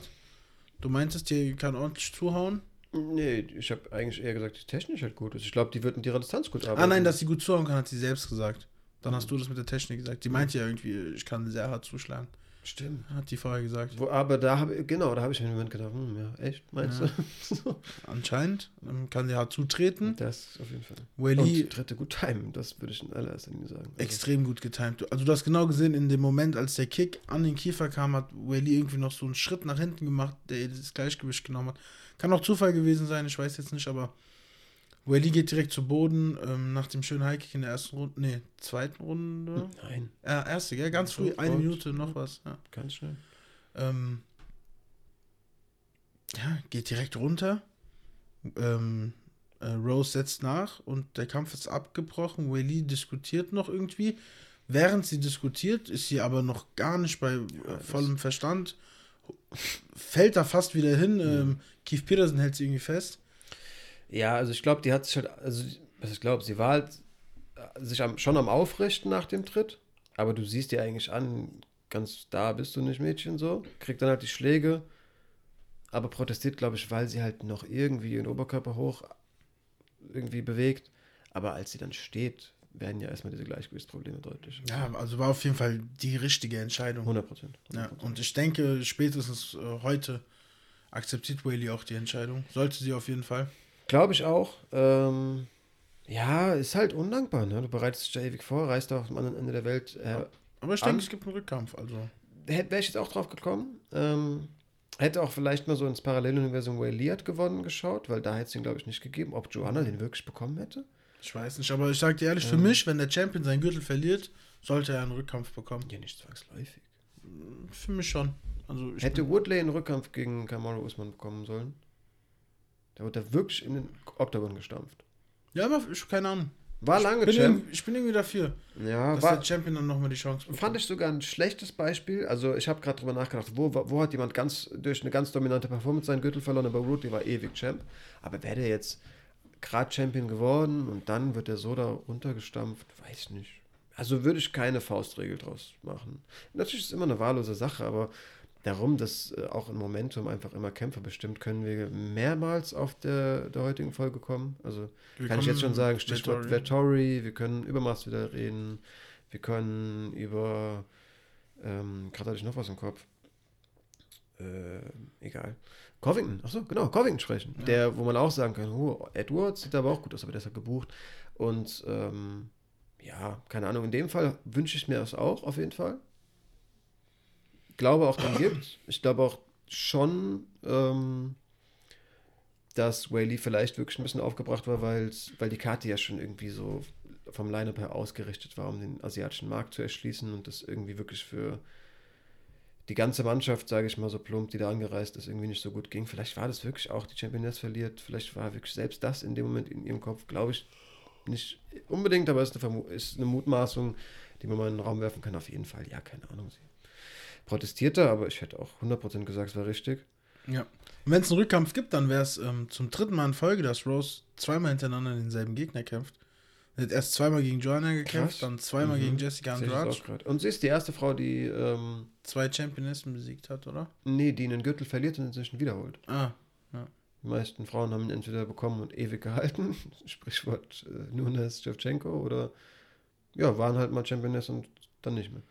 Du meintest, die kann ordentlich zuhauen. Nee, ich habe eigentlich eher gesagt, die technisch halt gut ist. Ich glaube, die wird mit ihrer Distanz gut arbeiten. Ah nein, dass sie gut zuhauen kann, hat sie selbst gesagt. Dann hast du das mit der Technik gesagt. Die meinte ja irgendwie, ich kann sehr hart zuschlagen. Stimmt. Hat die vorher gesagt. Wo, aber da habe genau, da habe ich mir im Moment gedacht, hm, ja, echt, meinst Ja. du? (laughs) so. Anscheinend ähm, kann sie hart zutreten. Das auf jeden Fall. Wei Und dritte gut timen, das würde ich in allererster Linie sagen. Also, extrem gut getimt. Also du hast genau gesehen, in dem Moment, als der Kick an den Kiefer kam, hat Whaley irgendwie noch so einen Schritt nach hinten gemacht, der das Gleichgewicht genommen hat. Kann auch Zufall gewesen sein, ich weiß jetzt nicht, aber Whaley geht direkt zu Boden ähm, nach dem schönen Highkick in der ersten Runde, nee, zweiten Runde. Nein, Äh, erste, gell? Ganz früh, eine Sofort. Minute, noch was. Ja. ganz schnell. Ähm, ja, geht direkt runter. Ähm, äh, Rose setzt nach und der Kampf ist abgebrochen. Whaley diskutiert noch irgendwie. Während sie diskutiert, ist sie aber noch gar nicht bei äh, das- vollem Verstand. Fällt da fast wieder hin. Ähm, Keith Peterson hält sie irgendwie fest. Ja, also ich glaube, die hat sich halt, also ich glaube, sie war halt äh, sich am, schon am Aufrichten nach dem Tritt, aber du siehst dir eigentlich an, ganz da bist du nicht Mädchen so, kriegt dann halt die Schläge, aber protestiert, glaube ich, weil sie halt noch irgendwie den Oberkörper hoch irgendwie bewegt, aber als sie dann steht, werden ja erstmal diese Gleichgewichtsprobleme deutlich. Ja, also war auf jeden Fall die richtige Entscheidung. 100 Prozent. Ja, und ich denke, spätestens äh, heute akzeptiert Whaley auch die Entscheidung. Sollte sie auf jeden Fall. Glaube ich auch. Ähm, ja, ist halt undankbar. Ne? Du bereitest dich da ewig vor, reist da auf dem anderen Ende der Welt. Äh, Aber ich An- denke, es gibt einen Rückkampf. Also. hätte wäre ich jetzt auch drauf gekommen. Ähm, hätte auch vielleicht mal so ins Paralleluniversum Way Lee hat gewonnen geschaut, weil da hätte es ihn, glaube ich, nicht gegeben. Ob Joanna den wirklich bekommen hätte? Ich weiß nicht, aber ich sag dir ehrlich, für Ja. mich, wenn der Champion seinen Gürtel verliert, sollte er einen Rückkampf bekommen. Ja, nicht zwangsläufig. Für mich schon. Also Hätte Woodley einen Rückkampf gegen Kamaru Usman bekommen sollen? Da wurde er wirklich in den Oktagon gestampft. ja, aber ich, keine Ahnung. War Ich lange bin, Champ. ich bin irgendwie dafür, Ja, dass war, der Champion dann nochmal die Chance bekommt. Fand ich sogar ein schlechtes Beispiel. Also ich habe gerade drüber nachgedacht, wo, wo hat jemand ganz durch eine ganz dominante Performance seinen Gürtel verloren, aber Woodley war ewig Champ. Aber wäre der jetzt gerade Champion geworden und dann wird er so da runtergestampft, weiß ich nicht. Also würde ich keine Faustregel draus machen. Natürlich ist es immer eine wahllose Sache, aber darum, dass äh, auch im Momentum einfach immer Kämpfer bestimmt, können wir mehrmals auf der, der heutigen Folge kommen. Also Wir kann ich jetzt schon sagen, Stichwort Vettori. Wir können über Masvidal reden, wir können über, ähm, gerade hatte ich noch was im Kopf, äh, egal. Covington, achso, genau, Covington sprechen. Ja. Der, wo man auch sagen kann, oh, Edwards sieht aber auch gut aus, aber der ist halt gebucht. Und ähm, ja, keine Ahnung, in dem Fall wünsche ich mir das auch, auf jeden Fall. Glaube auch, den gibt Ich glaube auch schon, ähm, dass Whaley vielleicht wirklich ein bisschen aufgebracht war, weil die Karte ja schon irgendwie so vom Line-Up her ausgerichtet war, um den asiatischen Markt zu erschließen und das irgendwie wirklich für die ganze Mannschaft, sage ich mal so plump, die da angereist ist, irgendwie nicht so gut ging. Vielleicht war das wirklich auch, die Championess verliert, vielleicht war wirklich selbst das in dem Moment in ihrem Kopf, glaube ich, nicht unbedingt, aber es ist eine, ist eine Mutmaßung, die man mal in den Raum werfen kann. Auf jeden Fall, ja, keine Ahnung. Sie protestierte, aber ich hätte auch 100% gesagt, es war richtig. Ja. Und wenn es einen Rückkampf gibt, dann wäre es ähm, zum dritten Mal in Folge, dass Rose zweimal hintereinander denselben Gegner kämpft. Sie hat erst zweimal gegen Joanna gekämpft, Krass. dann zweimal mhm. gegen Jessica Andrade. Und sie ist die erste Frau, die ähm, zwei Championissen besiegt hat, oder? Nee, die einen Gürtel verliert und inzwischen wiederholt. Ah, ja. Die meisten Frauen haben ihn entweder bekommen und ewig gehalten, (laughs) Sprichwort äh, Nunes Shevchenko, oder ja, waren halt mal Championess und dann nicht mehr.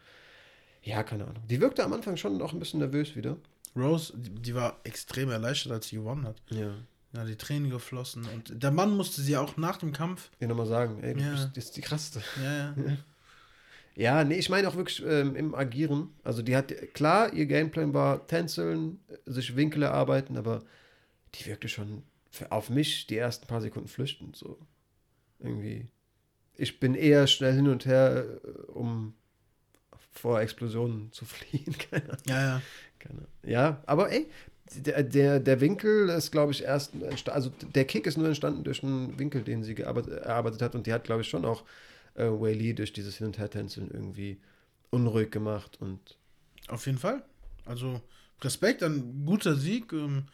Ja, keine Ahnung. Die wirkte am Anfang schon noch ein bisschen nervös wieder. Rose, die, war extrem erleichtert, als sie gewonnen hat. Ja. Ja, die Tränen geflossen. Und der Mann musste sie auch nach dem Kampf. Ja, nochmal sagen, ey, du ja. bist, die krasseste. Ja, ja. (laughs) Ja, nee, ich meine auch wirklich ähm, im Agieren. Also die hat, klar, ihr Gameplan war tänzeln, sich Winkel erarbeiten, aber die wirkte schon für, auf mich die ersten paar Sekunden flüchtend. So. Irgendwie. Ich bin eher schnell hin und her, äh, um vor Explosionen zu fliehen. (laughs) Keine Ja, ja. Keine. Ja, aber ey, der, der, der Winkel ist, glaube ich, erst, also der Kick ist nur entstanden durch einen Winkel, den sie erarbeitet hat und die hat, glaube ich, schon auch äh, Whaley durch dieses Hin- und Her-Tänzeln irgendwie unruhig gemacht und. Auf jeden Fall. Also Respekt, ein guter Sieg. Ähm,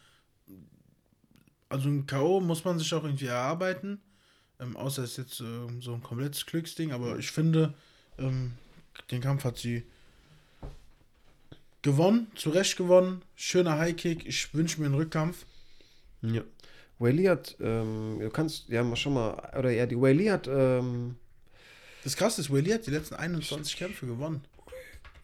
also ein K.O. muss man sich auch irgendwie erarbeiten. Ähm, außer es ist jetzt äh, so ein komplettes Glücksding, aber ich finde, ähm, den Kampf hat sie gewonnen, zu Recht gewonnen. Schöner Highkick. Ich wünsche mir einen Rückkampf. Ja. Whaley hat, ähm, du kannst, ja, schon mal, oder ja, die Whaley hat, ähm, Das krasse ist, Whaley hat die letzten 21 Kämpfe gewonnen.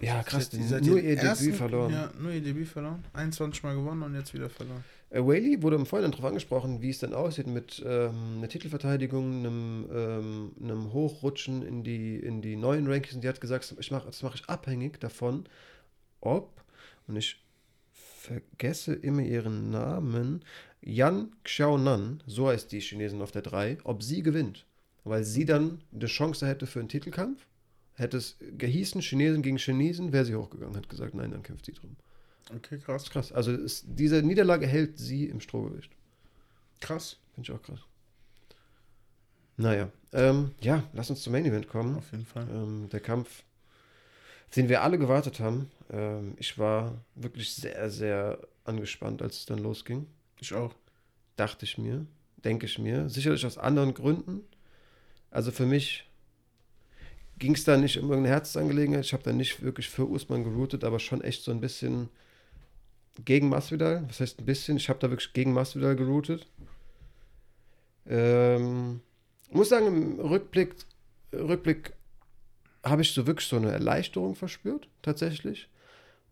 Ja, krass, die, die nur ihr ersten, Debüt verloren. Ja, nur ihr Debüt verloren. 21 Mal gewonnen und jetzt wieder verloren. Äh, Whaley wurde im Vorhinein darauf angesprochen, wie es denn aussieht mit ähm, einer Titelverteidigung, einem, ähm, einem Hochrutschen in die, in die neuen Rankings. Und die hat gesagt, ich mach, das mache ich abhängig davon, ob, und ich vergesse immer ihren Namen, Yan Xiaonan, so heißt die Chinesin auf der 3, ob sie gewinnt. Weil sie dann eine Chance hätte für einen Titelkampf. Hätte es gehießen, Chinesen gegen Chinesen, wäre sie hochgegangen, hat gesagt, nein, dann kämpft sie drum. Okay, krass. Krass. Also ist, diese Niederlage hält sie im Strohgewicht. Krass. Finde ich auch krass. Naja, ähm, ja, lass uns zum Main Event kommen. Auf jeden Fall. Ähm, der Kampf den wir alle gewartet haben. Ähm, ich war wirklich sehr, sehr angespannt, als es dann losging. Ich auch. Dachte ich mir, denke ich mir. Sicherlich aus anderen Gründen. Also für mich ging es da nicht um irgendeine Herzensangelegenheit. Ich habe da nicht wirklich für Usman geroutet, aber schon echt so ein bisschen gegen Masvidal. Was heißt ein bisschen? Ich habe da wirklich gegen Masvidal geroutet. Ähm, muss sagen, im Rückblick, Rückblick habe ich so wirklich so eine Erleichterung verspürt, tatsächlich.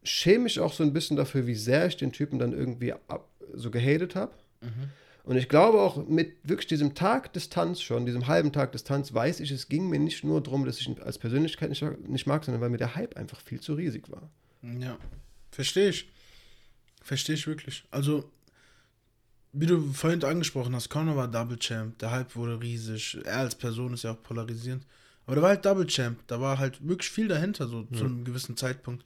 Schäme mich auch so ein bisschen dafür, wie sehr ich den Typen dann irgendwie ab, so gehatet habe. Mhm. Und ich glaube auch mit wirklich diesem Tag Distanz schon, diesem halben Tag Distanz, weiß ich, es ging mir nicht nur darum, dass ich ihn als Persönlichkeit nicht, nicht mag, sondern weil mir der Hype einfach viel zu riesig war. Ja, verstehe ich. Verstehe ich wirklich. Also, wie du vorhin angesprochen hast, Conor war Double Champ, der Hype wurde riesig, er als Person ist ja auch polarisierend. Aber der war halt Double Champ. Da war halt wirklich viel dahinter, so ja. zu einem gewissen Zeitpunkt.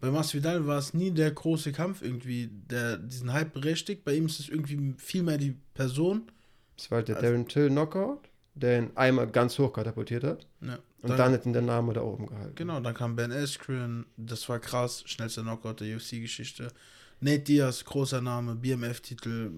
Bei Masvidal war es nie der große Kampf irgendwie, der diesen Hype berechtigt. Bei ihm ist es irgendwie viel mehr die Person. Es war halt der also, Darren Till Knockout, der ihn einmal ganz hoch katapultiert hat. Ja, und dann, dann hat ihn der Name da oben gehalten. Genau, dann kam Ben Askren, das war krass, schnellster Knockout der UFC-Geschichte. Nate Diaz, großer Name, BMF-Titel.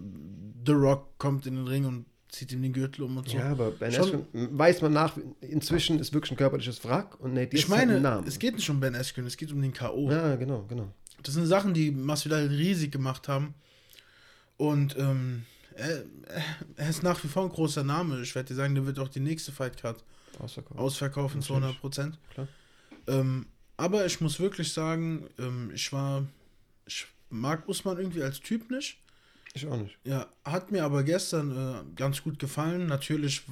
The Rock kommt in den Ring und zieht ihm den Gürtel um und so. Ja, aber Ben Askren weiß man nach, inzwischen ist wirklich ein körperliches Wrack und Nate Ich meine, es geht nicht um Ben Askren, es geht um den K.O. Ja, genau, genau. Das sind Sachen, die Masvidal riesig gemacht haben. Und ähm, er, er, ist nach wie vor ein großer Name. Ich werde dir sagen, der wird auch die nächste Fightcard ausverkaufen, ausverkaufen zu 100 Prozent. Ähm, aber ich muss wirklich sagen, ähm, ich war, ich mag Usman irgendwie als Typ nicht. Ich auch nicht. Ja, hat mir aber gestern äh, ganz gut gefallen. Natürlich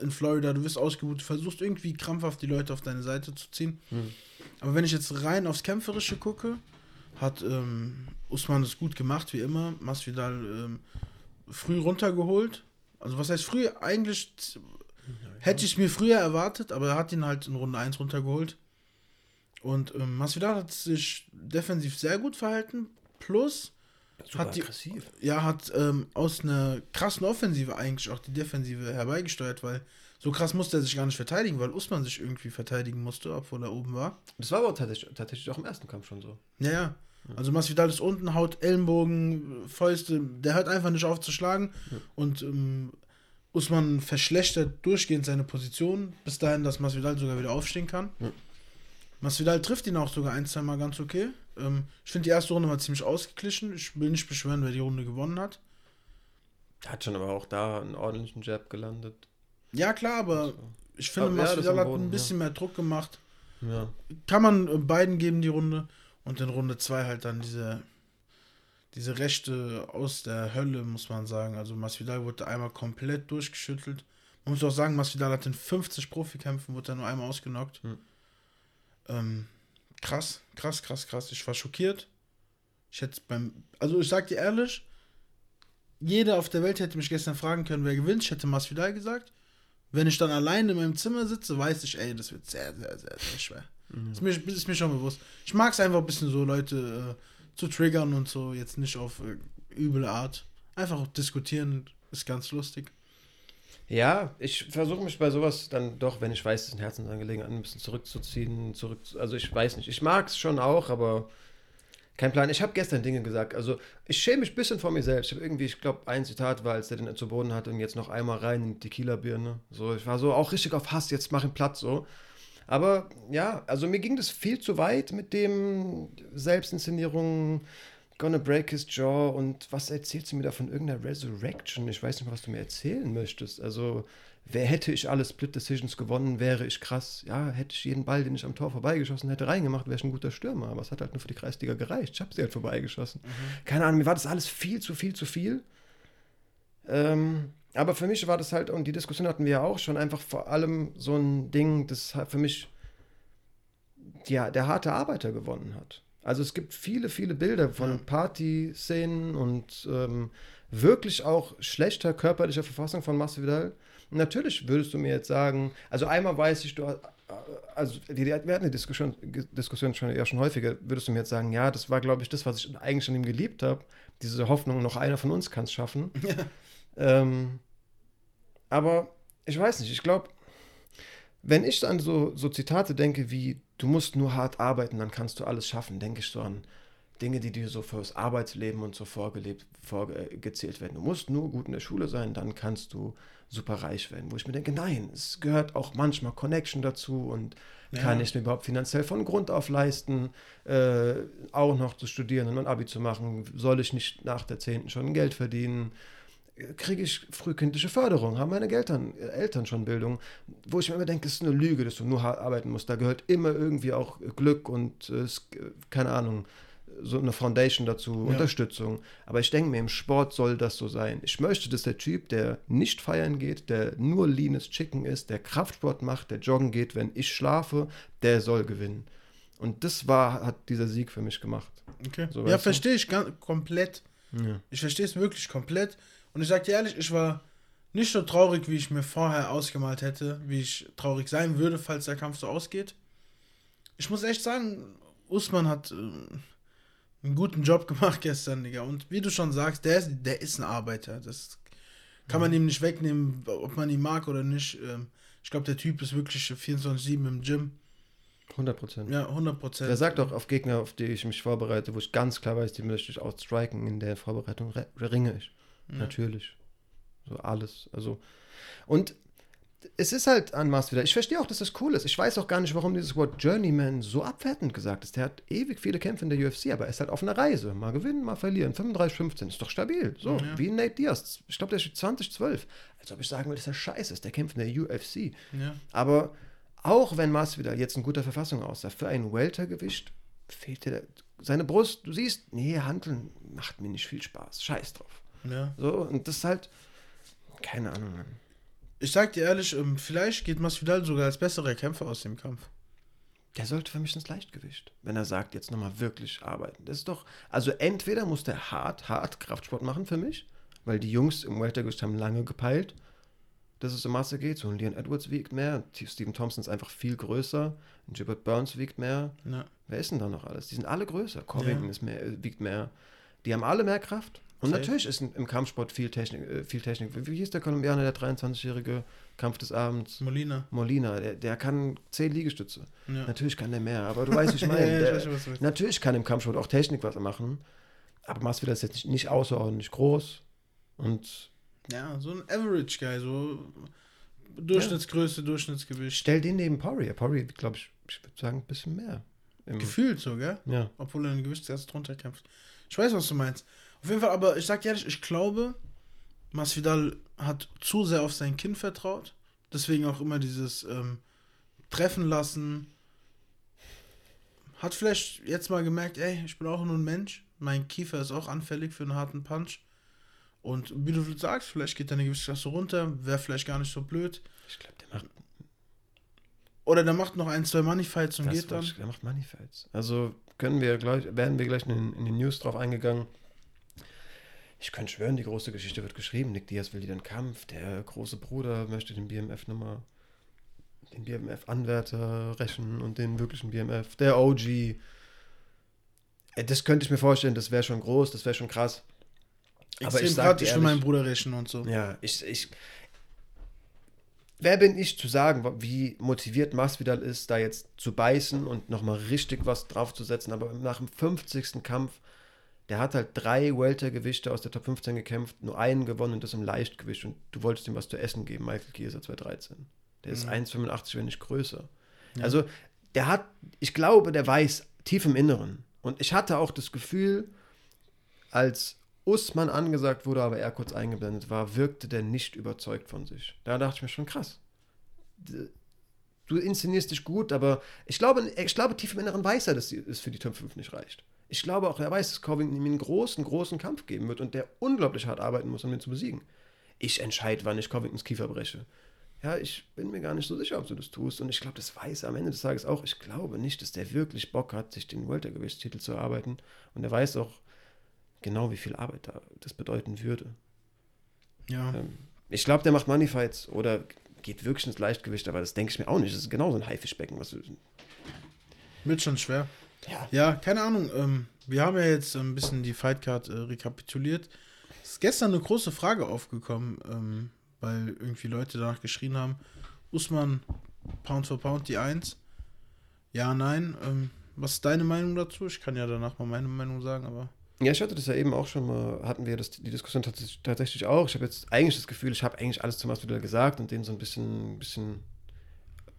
in Florida, du wirst ausgebucht, du versuchst irgendwie krampfhaft die Leute auf deine Seite zu ziehen. Hm. Aber wenn ich jetzt rein aufs Kämpferische gucke, hat ähm, Usman das gut gemacht, wie immer. Masvidal ähm, früh runtergeholt. Also was heißt früh? Eigentlich hätte ich es mir früher erwartet, aber er hat ihn halt in Runde 1 runtergeholt. Und ähm, Masvidal hat sich defensiv sehr gut verhalten. Plus Super hat die, aggressiv. Ja, hat ähm, aus einer krassen Offensive eigentlich auch die Defensive herbeigesteuert, weil so krass musste er sich gar nicht verteidigen, weil Usman sich irgendwie verteidigen musste, obwohl er oben war. Das war aber tatsächlich, tatsächlich auch im ersten Kampf schon so. Ja, ja. Also Masvidal ist unten, haut Ellenbogen, Fäuste, der hört einfach nicht auf zu schlagen. Ja. Und ähm, Usman verschlechtert durchgehend seine Position, bis dahin, dass Masvidal sogar wieder aufstehen kann. Ja. Masvidal trifft ihn auch sogar ein, zwei Mal ganz okay. Ähm, ich finde, die erste Runde war ziemlich ausgeglichen. Ich will nicht beschweren, wer die Runde gewonnen hat. Hat schon aber auch da einen ordentlichen Jab gelandet. Ja, klar, aber also. ich finde, aber Masvidal hat ein bisschen ja. mehr Druck gemacht. Ja. Kann man äh, beiden geben, die Runde. Und in Runde 2 halt dann diese, diese Rechte aus der Hölle, muss man sagen. Also Masvidal wurde einmal komplett durchgeschüttelt. Man muss auch sagen, Masvidal hat in 50 Profikämpfen, wurde er nur einmal ausgenockt. Hm. Ähm, krass, krass, krass, krass. Ich war schockiert. Ich hätte beim, also ich sag dir ehrlich, jeder auf der Welt hätte mich gestern fragen können, wer gewinnt. Ich hätte Masvidal gesagt. Wenn ich dann allein in meinem Zimmer sitze, weiß ich, ey, das wird sehr, sehr, sehr, sehr schwer. Mhm. Ist, mir, ist mir schon bewusst. Ich mag es einfach ein bisschen so, Leute äh, zu triggern und so, jetzt nicht auf äh, üble Art. Einfach diskutieren, ist ganz lustig. Ja, ich versuche mich bei sowas dann doch, wenn ich weiß, es ist ein Herzensangelegenheit, ein bisschen zurückzuziehen. Zurück, also ich weiß nicht, ich mag es schon auch, aber kein Plan. Ich habe gestern Dinge gesagt. Also ich schäme mich ein bisschen vor mir selbst. Ich habe irgendwie, ich glaube, ein Zitat war, als der den zu Boden hatte und jetzt noch einmal rein in die Tequila-Birne. So, ich war so auch richtig auf Hass, jetzt mach ihn platt so. Aber ja, also mir ging das viel zu weit mit dem Selbstinszenierung, Gonna Break His Jaw und was erzählst du mir da von irgendeiner Resurrection? Ich weiß nicht, was du mir erzählen möchtest. Also, wer hätte ich alle Split Decisions gewonnen, wäre ich krass. Ja, hätte ich jeden Ball, den ich am Tor vorbeigeschossen hätte, reingemacht, wäre ich ein guter Stürmer. Aber es hat halt nur für die Kreisliga gereicht. Ich habe sie halt vorbeigeschossen. Mhm. Keine Ahnung, mir war das alles viel zu viel zu viel. Ähm, aber für mich war das halt, und die Diskussion hatten wir ja auch schon, einfach vor allem so ein Ding, das für mich ja, der harte Arbeiter gewonnen hat. Also es gibt viele, viele Bilder von ja. Party-Szenen und ähm, wirklich auch schlechter körperlicher Verfassung von Masvidal. Natürlich würdest du mir jetzt sagen, also einmal weiß ich, du, äh, also wir hatten die Diskussion, Diskussion schon ja schon häufiger, würdest du mir jetzt sagen, ja, das war, glaube ich, das, was ich eigentlich an ihm geliebt habe. Diese Hoffnung, noch einer von uns kann es schaffen. (laughs) Ja. Ähm, aber ich weiß nicht, ich glaube, wenn ich an so, so Zitate denke wie, du musst nur hart arbeiten, dann kannst du alles schaffen, denke ich so an Dinge, die dir so fürs Arbeitsleben und so vorgelebt, vorgezählt werden. Du musst nur gut in der Schule sein, dann kannst du super reich werden. Wo ich mir denke, nein, es gehört auch manchmal Connection dazu und ja. kann ich mir überhaupt finanziell von Grund auf leisten, äh, auch noch zu studieren und ein Abi zu machen? Soll ich nicht nach der 10. schon Geld verdienen? Kriege ich frühkindliche Förderung, haben meine Eltern, Eltern schon Bildung, wo ich mir immer denke, es ist eine Lüge, dass du nur hart arbeiten musst. Da gehört immer irgendwie auch Glück und äh, keine Ahnung, so eine Foundation dazu, ja. Unterstützung. Aber ich denke mir, im Sport soll das so sein. Ich möchte, dass der Typ, der nicht feiern geht, der nur leanes Chicken ist, der Kraftsport macht, der joggen geht, wenn ich schlafe, der soll gewinnen. Und das war, hat dieser Sieg für mich gemacht. Okay. So, ja, verstehe ich komplett. Ja. Ich verstehe es wirklich komplett. Und ich sag dir ehrlich, ich war nicht so traurig, wie ich mir vorher ausgemalt hätte, wie ich traurig sein würde, falls der Kampf so ausgeht. Ich muss echt sagen, Usman hat äh, einen guten Job (laughs) gemacht gestern, Digga. Und wie du schon sagst, der ist, der ist ein Arbeiter. Das kann man mhm. ihm nicht wegnehmen, ob man ihn mag oder nicht. Ähm, ich glaube, der Typ ist wirklich 24-7 im Gym. 100 Prozent. Ja, 100 Prozent. Er sagt auch auf Gegner, auf die ich mich vorbereite, wo ich ganz klar weiß, die möchte ich auch striken. In der Vorbereitung ringe ich. Ja. Natürlich. So alles. Also. Und es ist halt an Mars wieder. Ich verstehe auch, dass das cool ist. Ich weiß auch gar nicht, warum dieses Wort Journeyman so abwertend gesagt ist. Der hat ewig viele Kämpfe in der UFC, aber er ist halt auf einer Reise. Mal gewinnen, mal verlieren. 35, 15 ist doch stabil. So, ja. wie Nate Diaz. Ich glaube, der ist 20, 12. Als ob ich sagen will, dass er scheiße ist. Der kämpft in der UFC. Ja. Aber auch wenn Masvidal jetzt in guter Verfassung aussah, für ein Weltergewicht fehlt dir der, seine Brust. Du siehst, nee, Handeln macht mir nicht viel Spaß. Scheiß drauf. Ja. So, und das ist halt, keine Ahnung, Mann. Ich sag dir ehrlich, ähm, vielleicht geht Masvidal sogar als besserer Kämpfer aus dem Kampf. Der sollte für mich ins Leichtgewicht, wenn er sagt, jetzt nochmal wirklich arbeiten. Das ist doch, also entweder muss der hart, hart Kraftsport machen für mich, weil die Jungs im Weltergewicht haben lange gepeilt, dass es um Masse geht. So ein Leon Edwards wiegt mehr, Stephen Thompson ist einfach viel größer, Gilbert Burns wiegt mehr. Ja. Wer ist denn da noch alles? Die sind alle größer. Covington Ja. ist mehr, äh, wiegt mehr. Die haben alle mehr Kraft. Und Safe. natürlich ist im Kampfsport viel Technik, äh, viel Technik. Wie, hieß der Kolumbianer, der 23-jährige Kampf des Abends? Molina. Molina, der, der kann 10 Liegestütze. Ja. Natürlich kann der mehr, aber du weißt, wie ich (laughs) meine. Ja, ja, ich weiß natürlich kann im Kampfsport auch Technik was machen. Aber Masvidal ist jetzt nicht, nicht außerordentlich groß. Und Ja, so ein Average-Guy, so Durchschnittsgröße, Durchschnittsgewicht. stell den neben Poirier. Poirier, glaube ich, ich würde sagen, ein bisschen mehr. Gefühlt so, gell? ja. Obwohl er eine Gewichtsklasse drunter kämpft. Ich weiß, was du meinst. Auf jeden Fall, aber ich sag ehrlich, ich glaube, Masvidal hat zu sehr auf sein Kind vertraut. Deswegen auch immer dieses ähm, Treffen lassen. Hat vielleicht jetzt mal gemerkt, ey, ich bin auch nur ein Mensch. Mein Kiefer ist auch anfällig für einen harten Punch. Und wie du sagst, vielleicht geht deine Gewichtsklasse runter, wäre vielleicht gar nicht so blöd. Ich glaube, der macht, Oder der macht noch ein, zwei Money-Fights und das geht dann. ich- der macht Moneyfights. Also können wir gleich, werden wir gleich in, in den News drauf eingegangen. Ich könnte schwören, die große Geschichte wird geschrieben. Nick Diaz will einen Kampf. Der große Bruder möchte den BMF nochmal, den BMF-Anwärter rächen und den wirklichen BMF. Der OG. Äh, Das könnte ich mir vorstellen, das wäre schon groß, das wäre schon krass. Aber ich sag praktisch dir für meinen Bruder rächen und so. Ja, ich, ich. Wer bin ich zu sagen, wie motiviert Masvidal ist, da jetzt zu beißen und nochmal richtig was draufzusetzen? Aber nach dem 50. Kampf, der hat halt drei Weltergewichte aus der Top 15 gekämpft, nur einen gewonnen und das im Leichtgewicht. Und du wolltest ihm was zu essen geben, Michael Kieser 213. Der ist Mhm. 1,85, wenn nicht größer. Ja. Also, der hat, ich glaube, der weiß tief im Inneren. Und ich hatte auch das Gefühl, als Usman angesagt wurde, aber er kurz eingeblendet war, wirkte der nicht überzeugt von sich. Da dachte ich mir schon, krass. Du inszenierst dich gut, aber ich glaube, ich glaube tief im Inneren weiß er, dass es für die Top 5 nicht reicht. Ich glaube auch, er weiß, dass Covington ihm einen großen, großen Kampf geben wird und der unglaublich hart arbeiten muss, um ihn zu besiegen. Ich entscheide, wann ich Covingtons Kiefer breche. Ja, ich bin mir gar nicht so sicher, ob du das tust. Und ich glaube, das weiß er am Ende des Tages auch. Ich glaube nicht, dass der wirklich Bock hat, sich den Weltergewichtstitel zu erarbeiten. Und er weiß auch genau, wie viel Arbeit da das bedeuten würde. Ja. Ähm, ich glaube, der macht Moneyfights oder geht wirklich ins Leichtgewicht, aber das denke ich mir auch nicht. Das ist genau so ein Haifischbecken. Was Wird schon schwer. Ja. Ja, keine Ahnung. Ähm, wir haben ja jetzt ein bisschen die Fightcard äh, rekapituliert. Es ist gestern eine große Frage aufgekommen, ähm, weil irgendwie Leute danach geschrien haben: Usman, Pound for Pound die 1. Ja, nein. Ähm, was ist deine Meinung dazu? Ich kann ja danach mal meine Meinung sagen, aber. Ja, ich hatte das ja eben auch schon mal, hatten wir das, die Diskussion tats- tatsächlich auch. Ich habe jetzt eigentlich das Gefühl, ich habe eigentlich alles zum Masvidal gesagt und den so ein bisschen, bisschen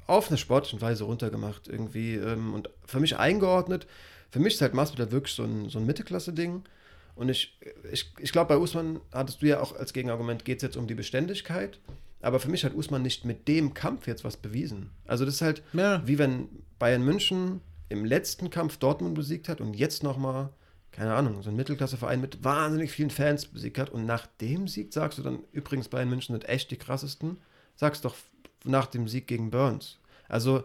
auf eine sportliche Weise runtergemacht irgendwie ähm, und für mich eingeordnet. Für mich ist halt Masvidal wirklich so ein, so ein Mittelklasse-Ding. Und ich, ich, ich glaube, bei Usman hattest du ja auch als Gegenargument, geht es jetzt um die Beständigkeit. Aber für mich hat Usman nicht mit dem Kampf jetzt was bewiesen. Also das ist halt, Ja, wie wenn Bayern München im letzten Kampf Dortmund besiegt hat und jetzt nochmal, keine Ahnung, so ein Mittelklasseverein mit wahnsinnig vielen Fans besiegt hat. Und nach dem Sieg sagst du dann, übrigens, Bayern München sind echt die krassesten. Sagst doch nach dem Sieg gegen Burns. Also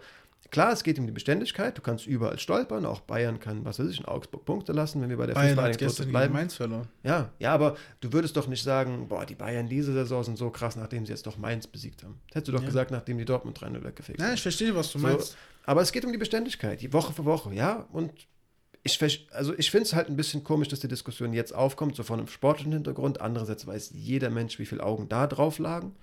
klar, es geht um die Beständigkeit. Du kannst überall stolpern. Auch Bayern kann, was weiß ich, in Augsburg Punkte lassen, wenn wir bei der Bayern hat gestern bleiben. Mainz verloren. Ja, ja, aber du würdest doch nicht sagen, boah, die Bayern diese Saison sind so krass, nachdem sie jetzt doch Mainz besiegt haben. Das hättest du doch Ja. gesagt, nachdem die Dortmund 3-0 weggefegt Ja, haben. ich verstehe, was du So, meinst. Aber es geht um die Beständigkeit, die Woche für Woche, ja. Und ich, also ich finde es halt ein bisschen komisch, dass die Diskussion jetzt aufkommt, so von einem sportlichen Hintergrund. Andererseits weiß jeder Mensch, wie viele Augen da drauf lagen.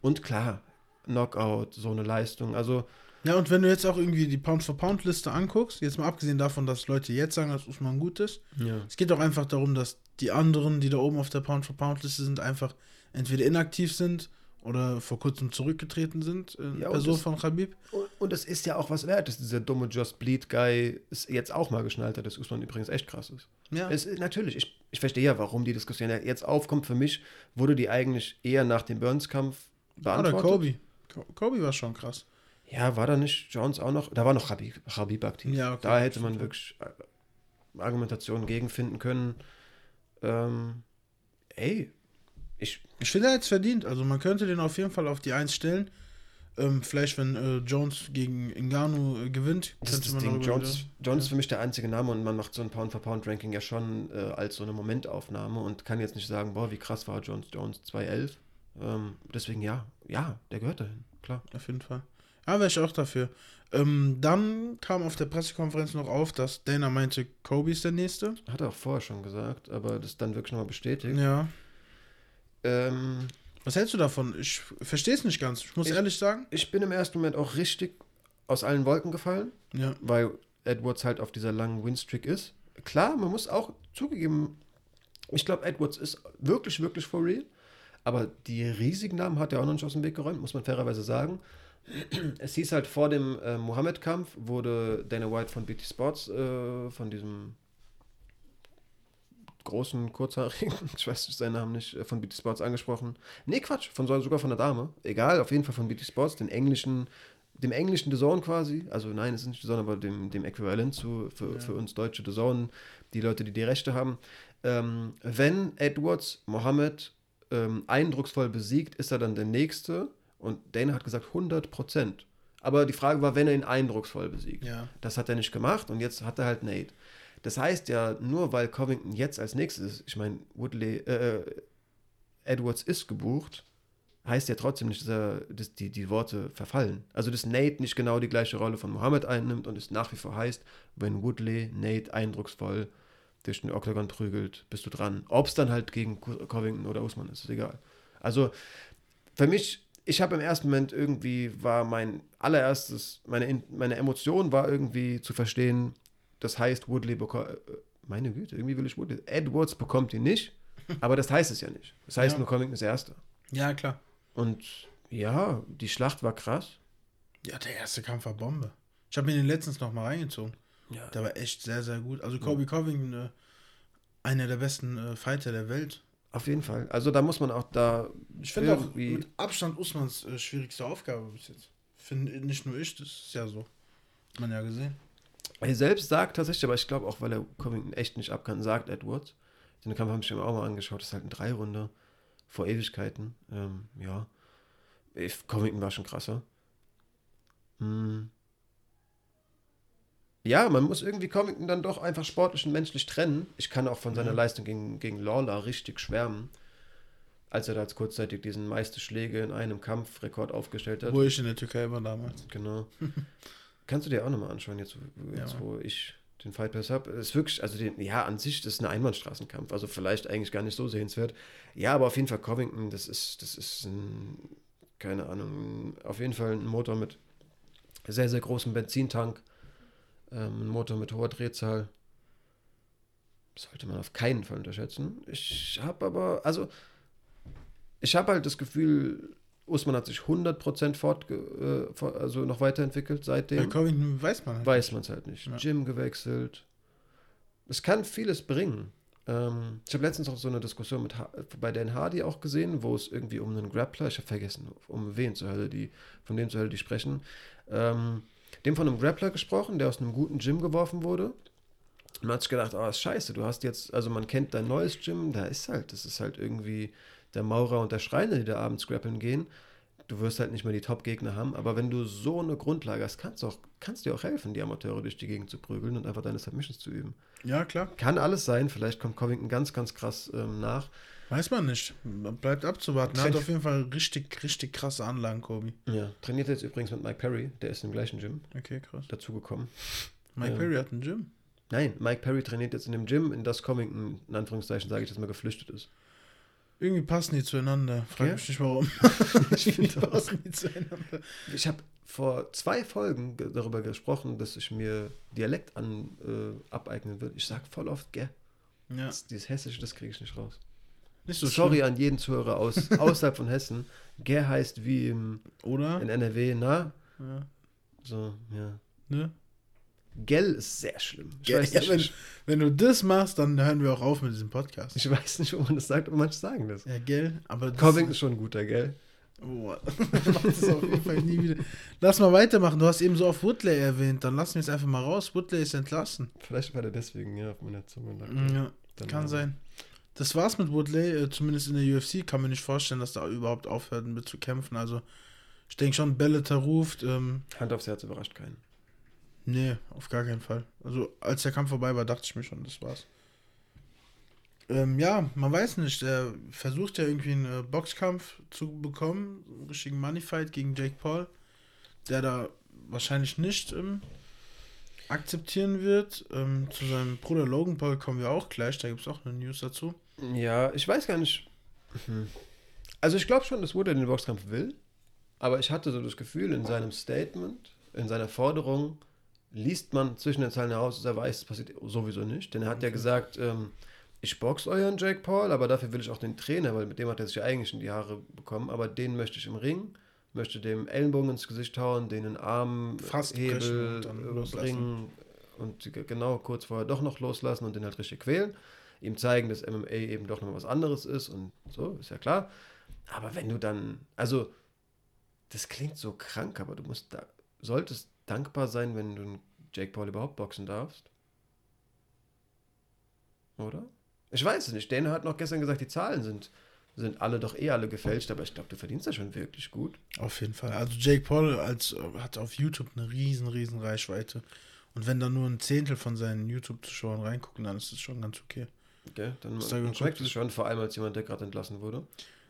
Und klar, Knockout, so eine Leistung. Also, Ja, und wenn du jetzt auch irgendwie die Pound-for-Pound-Liste anguckst, jetzt mal abgesehen davon, dass Leute jetzt sagen, dass Usman gut ist, ja. es geht auch einfach darum, dass die anderen, die da oben auf der Pound-for-Pound-Liste sind, einfach entweder inaktiv sind oder vor kurzem zurückgetreten sind, in Ja, und Person das- von Khabib. Und, und es ist ja auch was wert, dass dieser dumme Just Bleed-Guy es jetzt auch mal geschnallt hat, dass Usman übrigens echt krass ist. Ja, Es, natürlich, ich, ich verstehe ja, warum die Diskussion jetzt aufkommt. Für mich wurde die eigentlich eher nach dem Burns-Kampf oder beantwortet. Kobe. Ko- Kobe war schon krass. Ja, war da nicht Jones auch noch? Da war noch Habib, Habib aktiv. Ja, okay. Da hätte man wirklich äh, Argumentationen gegenfinden können. Ähm, ey, ich, Ich finde, er hat es verdient. Also man könnte den auf jeden Fall auf die Eins stellen. Ähm, vielleicht, wenn äh, Jones gegen Ngannou äh, gewinnt, das ist könnte das man Ding. Jones, wieder- Jones ist für mich der einzige Name und man macht so ein Pound-for-Pound-Ranking ja schon äh, als so eine Momentaufnahme und kann jetzt nicht sagen, boah, wie krass war Jones Jones 211. Ähm, deswegen ja, ja, der gehört dahin, klar. Auf jeden Fall. Ja, wäre ich auch dafür. Ähm, dann kam auf der Pressekonferenz noch auf, dass Dana meinte, Kobe ist der Nächste. Hat er auch vorher schon gesagt, aber das dann wirklich nochmal bestätigt. Ja. Ähm, Was hältst du davon? Ich verstehe es nicht ganz. Ich muss Ich- ehrlich sagen. ich bin im ersten Moment auch richtig aus allen Wolken gefallen. Ja. weil Edwards halt auf dieser langen Winstreak ist. Klar, man muss auch zugegeben, ich glaube, Edwards ist wirklich, wirklich for real. Aber die riesigen Namen hat er auch noch nicht aus dem Weg geräumt, muss man fairerweise sagen. Es hieß halt vor dem äh, Mohammed-Kampf, wurde Dana White von BT Sports, äh, von diesem großen, kurzhaarigen, (laughs) ich weiß seinen Namen nicht, äh, von BT Sports angesprochen. Nee, Quatsch, von, so- sogar von der Dame. Egal, auf jeden Fall von BT Sports, den englischen, dem englischen The Zone quasi. Also nein, es ist nicht The Zone, aber dem, dem Äquivalent zu, für, Ja. für uns deutsche The Zone, die Leute, die die Rechte haben. Ähm, wenn Edwards Mohammed ähm, eindrucksvoll besiegt, ist er dann der Nächste. Und Dana hat gesagt 100 Prozent. Aber die Frage war, wenn er ihn eindrucksvoll besiegt. Ja. Das hat er nicht gemacht und jetzt hat er halt Nate. Das heißt ja, nur weil Covington jetzt als nächstes ist, ich meine, Woodley, äh, Edwards ist gebucht, heißt ja trotzdem nicht, dass, er, dass die, die Worte verfallen. Also, dass Nate nicht genau die gleiche Rolle von Mohammed einnimmt und es nach wie vor heißt, wenn Woodley Nate eindrucksvoll durch den Octagon prügelt, bist du dran. Ob es dann halt gegen Covington oder Usman ist, ist egal. Also, für mich, ich habe im ersten Moment irgendwie, war mein allererstes, meine, In- meine Emotion war irgendwie zu verstehen, das heißt, Woodley bekommt, meine Güte, irgendwie will ich Woodley, Edwards bekommt ihn nicht, (laughs) aber das heißt es ja nicht. Das heißt Ja. nur, Covington ist Erster. Ja, klar. Und ja, die Schlacht war krass. Ja, der erste Kampf war Bombe. Ich habe mir den letztens noch mal reingezogen. Ja. Der war echt sehr, sehr gut. Also Kobe Covington, äh, einer der besten äh, Fighter der Welt. Auf jeden Fall. Also da muss man auch da Ich finde auch mit Abstand Usmans äh, schwierigste Aufgabe bis jetzt. Finde nicht nur ich, das ist ja so. Hat man ja gesehen. Er selbst sagt tatsächlich, aber ich glaube auch, weil er Covington echt nicht ab kann, sagt Edwards. Den Kampf habe ich mir auch mal angeschaut. Das ist halt ein Dreirunde vor Ewigkeiten. Ähm, ja. Covington war schon krasser. Hm. Ja, man muss irgendwie Covington dann doch einfach sportlich und menschlich trennen. Ich kann auch von seiner Ja. Leistung gegen, gegen Lawler richtig schwärmen. Als er da jetzt kurzzeitig diesen meiste Schläge in einem Kampfrekord aufgestellt hat. Wo ich in der Türkei war damals. Genau. (laughs) Kannst du dir auch nochmal anschauen, jetzt, wo- jetzt Ja. wo ich den Fight Pass habe. Ist wirklich, also den, ja, an sich, das ist ein Einbahnstraßenkampf. Also vielleicht eigentlich gar nicht so sehenswert. Ja, aber auf jeden Fall Covington, das ist, das ist ein, keine Ahnung, auf jeden Fall ein Motor mit sehr, sehr großem Benzintank. Ähm, ein Motor mit hoher Drehzahl. Sollte man auf keinen Fall unterschätzen. Ich habe aber, also, ich habe halt das Gefühl, Usman hat sich 100% fort, äh, also noch weiterentwickelt Bei seitdem. Covington weiß man halt. Weiß man es halt nicht. Ja. Gym gewechselt. Es kann vieles bringen. Ähm, ich habe letztens auch so eine Diskussion mit ha bei Dan Hardy auch gesehen, wo es irgendwie um einen Grappler, ich habe vergessen, um wen zur Hölle die, von dem zur Hölle die sprechen, ähm, dem von einem Grappler gesprochen, der aus einem guten Gym geworfen wurde. Und man hat sich gedacht, oh, ist scheiße, du hast jetzt, also man kennt dein neues Gym, da ist halt, das ist halt irgendwie der Maurer und der Schreiner, die da abends grappeln gehen. Du wirst halt nicht mehr die Top-Gegner haben, aber wenn du so eine Grundlage hast, kannst du auch, kannst dir auch helfen, die Amateure durch die Gegend zu prügeln und einfach deine Submissions zu üben. Ja, klar. Kann alles sein, vielleicht kommt Covington ganz, ganz krass ähm, nach. Weiß man nicht. Bleibt abzuwarten. Er hat auf jeden Fall richtig, richtig krasse Anlagen, Kobe. Ja. Trainiert jetzt übrigens mit Mike Perry, der ist im gleichen Gym Okay, krass. dazugekommen. Mike Ja. Perry hat ein Gym. Nein, Mike Perry trainiert jetzt in dem Gym, in das Covington, in Anführungszeichen, sage ich jetzt mal, geflüchtet ist. Irgendwie passen die zueinander. Frag Ja? mich nicht warum. (laughs) Ich Irgendwie find auch. passen die zueinander. Ich habe vor zwei Folgen ge- darüber gesprochen, dass ich mir Dialekt an, äh, abeignen will. Ich sag voll oft, gell, Ja. das, dieses Hessische, das kriege ich nicht raus. Nicht so Sorry schlimm. an jeden Zuhörer aus, (laughs) außerhalb von Hessen. Ger heißt wie im, Oder? in NRW, na? Ja. So, ja. Ne? Gell ist sehr schlimm. Ich, Gell, weiß ja, nicht, wenn- Wenn du das machst, dann hören wir auch auf mit diesem Podcast. ich weiß nicht, wo man das sagt, aber manche sagen das. Ja, gell? Aber das ist schon ein guter, gell? Boah, mach (laughs) das auf jeden Fall nie wieder. Lass mal weitermachen. Du hast eben so auf Woodley erwähnt. Dann lassen wir es einfach mal raus. Woodley ist entlassen. Vielleicht war der deswegen ja auf meiner Zunge lag. Ja, Dann kann sein. Das war's mit Woodley. Äh, zumindest in der UFC kann man nicht vorstellen, dass da überhaupt aufhört mit zu kämpfen. Also, ich denke schon, Bellator ruft. Ähm, Hand aufs Herz überrascht keinen. Nee, auf gar keinen Fall. Also, als der Kampf vorbei war, dachte ich mir schon, das war's. Ähm, ja, man weiß nicht. Er versucht ja irgendwie einen äh, Boxkampf zu bekommen, einen richtigen Moneyfight gegen Jake Paul, der da wahrscheinlich nicht ähm, akzeptieren wird. Ähm, zu seinem Bruder Logan Paul kommen wir auch gleich, da gibt es auch eine News dazu. Ja, ich weiß gar nicht. Mhm. Also ich glaube schon, dass Woodley den Boxkampf will, aber ich hatte so das Gefühl, in seinem Statement, in seiner Forderung, liest man zwischen den Zeilen heraus, dass er weiß, das passiert sowieso nicht. Denn er hat ja gesagt, ähm, ich box euren Jake Paul, aber dafür will ich auch den Trainer, weil mit dem hat er sich ja eigentlich in die Haare bekommen, aber den möchte ich im Ring, möchte dem Ellenbogen ins Gesicht hauen, den in Arm, Fast brechen Hebel äh, loslassen. bringen und g- genau kurz vorher doch noch loslassen und den halt richtig quälen. Ihm zeigen, dass MMA eben doch noch was anderes ist und so, ist ja klar. Aber wenn du dann, also, das klingt so krank, aber du musst da, solltest dankbar sein, wenn du Jake Paul überhaupt boxen darfst. Oder? Ich weiß es nicht. Dana hat noch gestern gesagt, die Zahlen sind, sind alle doch eh alle gefälscht, aber ich glaube, du verdienst da schon wirklich gut. Auf jeden Fall. Also Jake Paul als, äh, hat auf YouTube eine riesen, riesen Reichweite. Und wenn da nur ein Zehntel von seinen YouTube-Zuschauern reingucken, dann ist das schon ganz okay. Gell? Dann, schmeckt es schon, vor allem als jemand, der gerade entlassen wurde.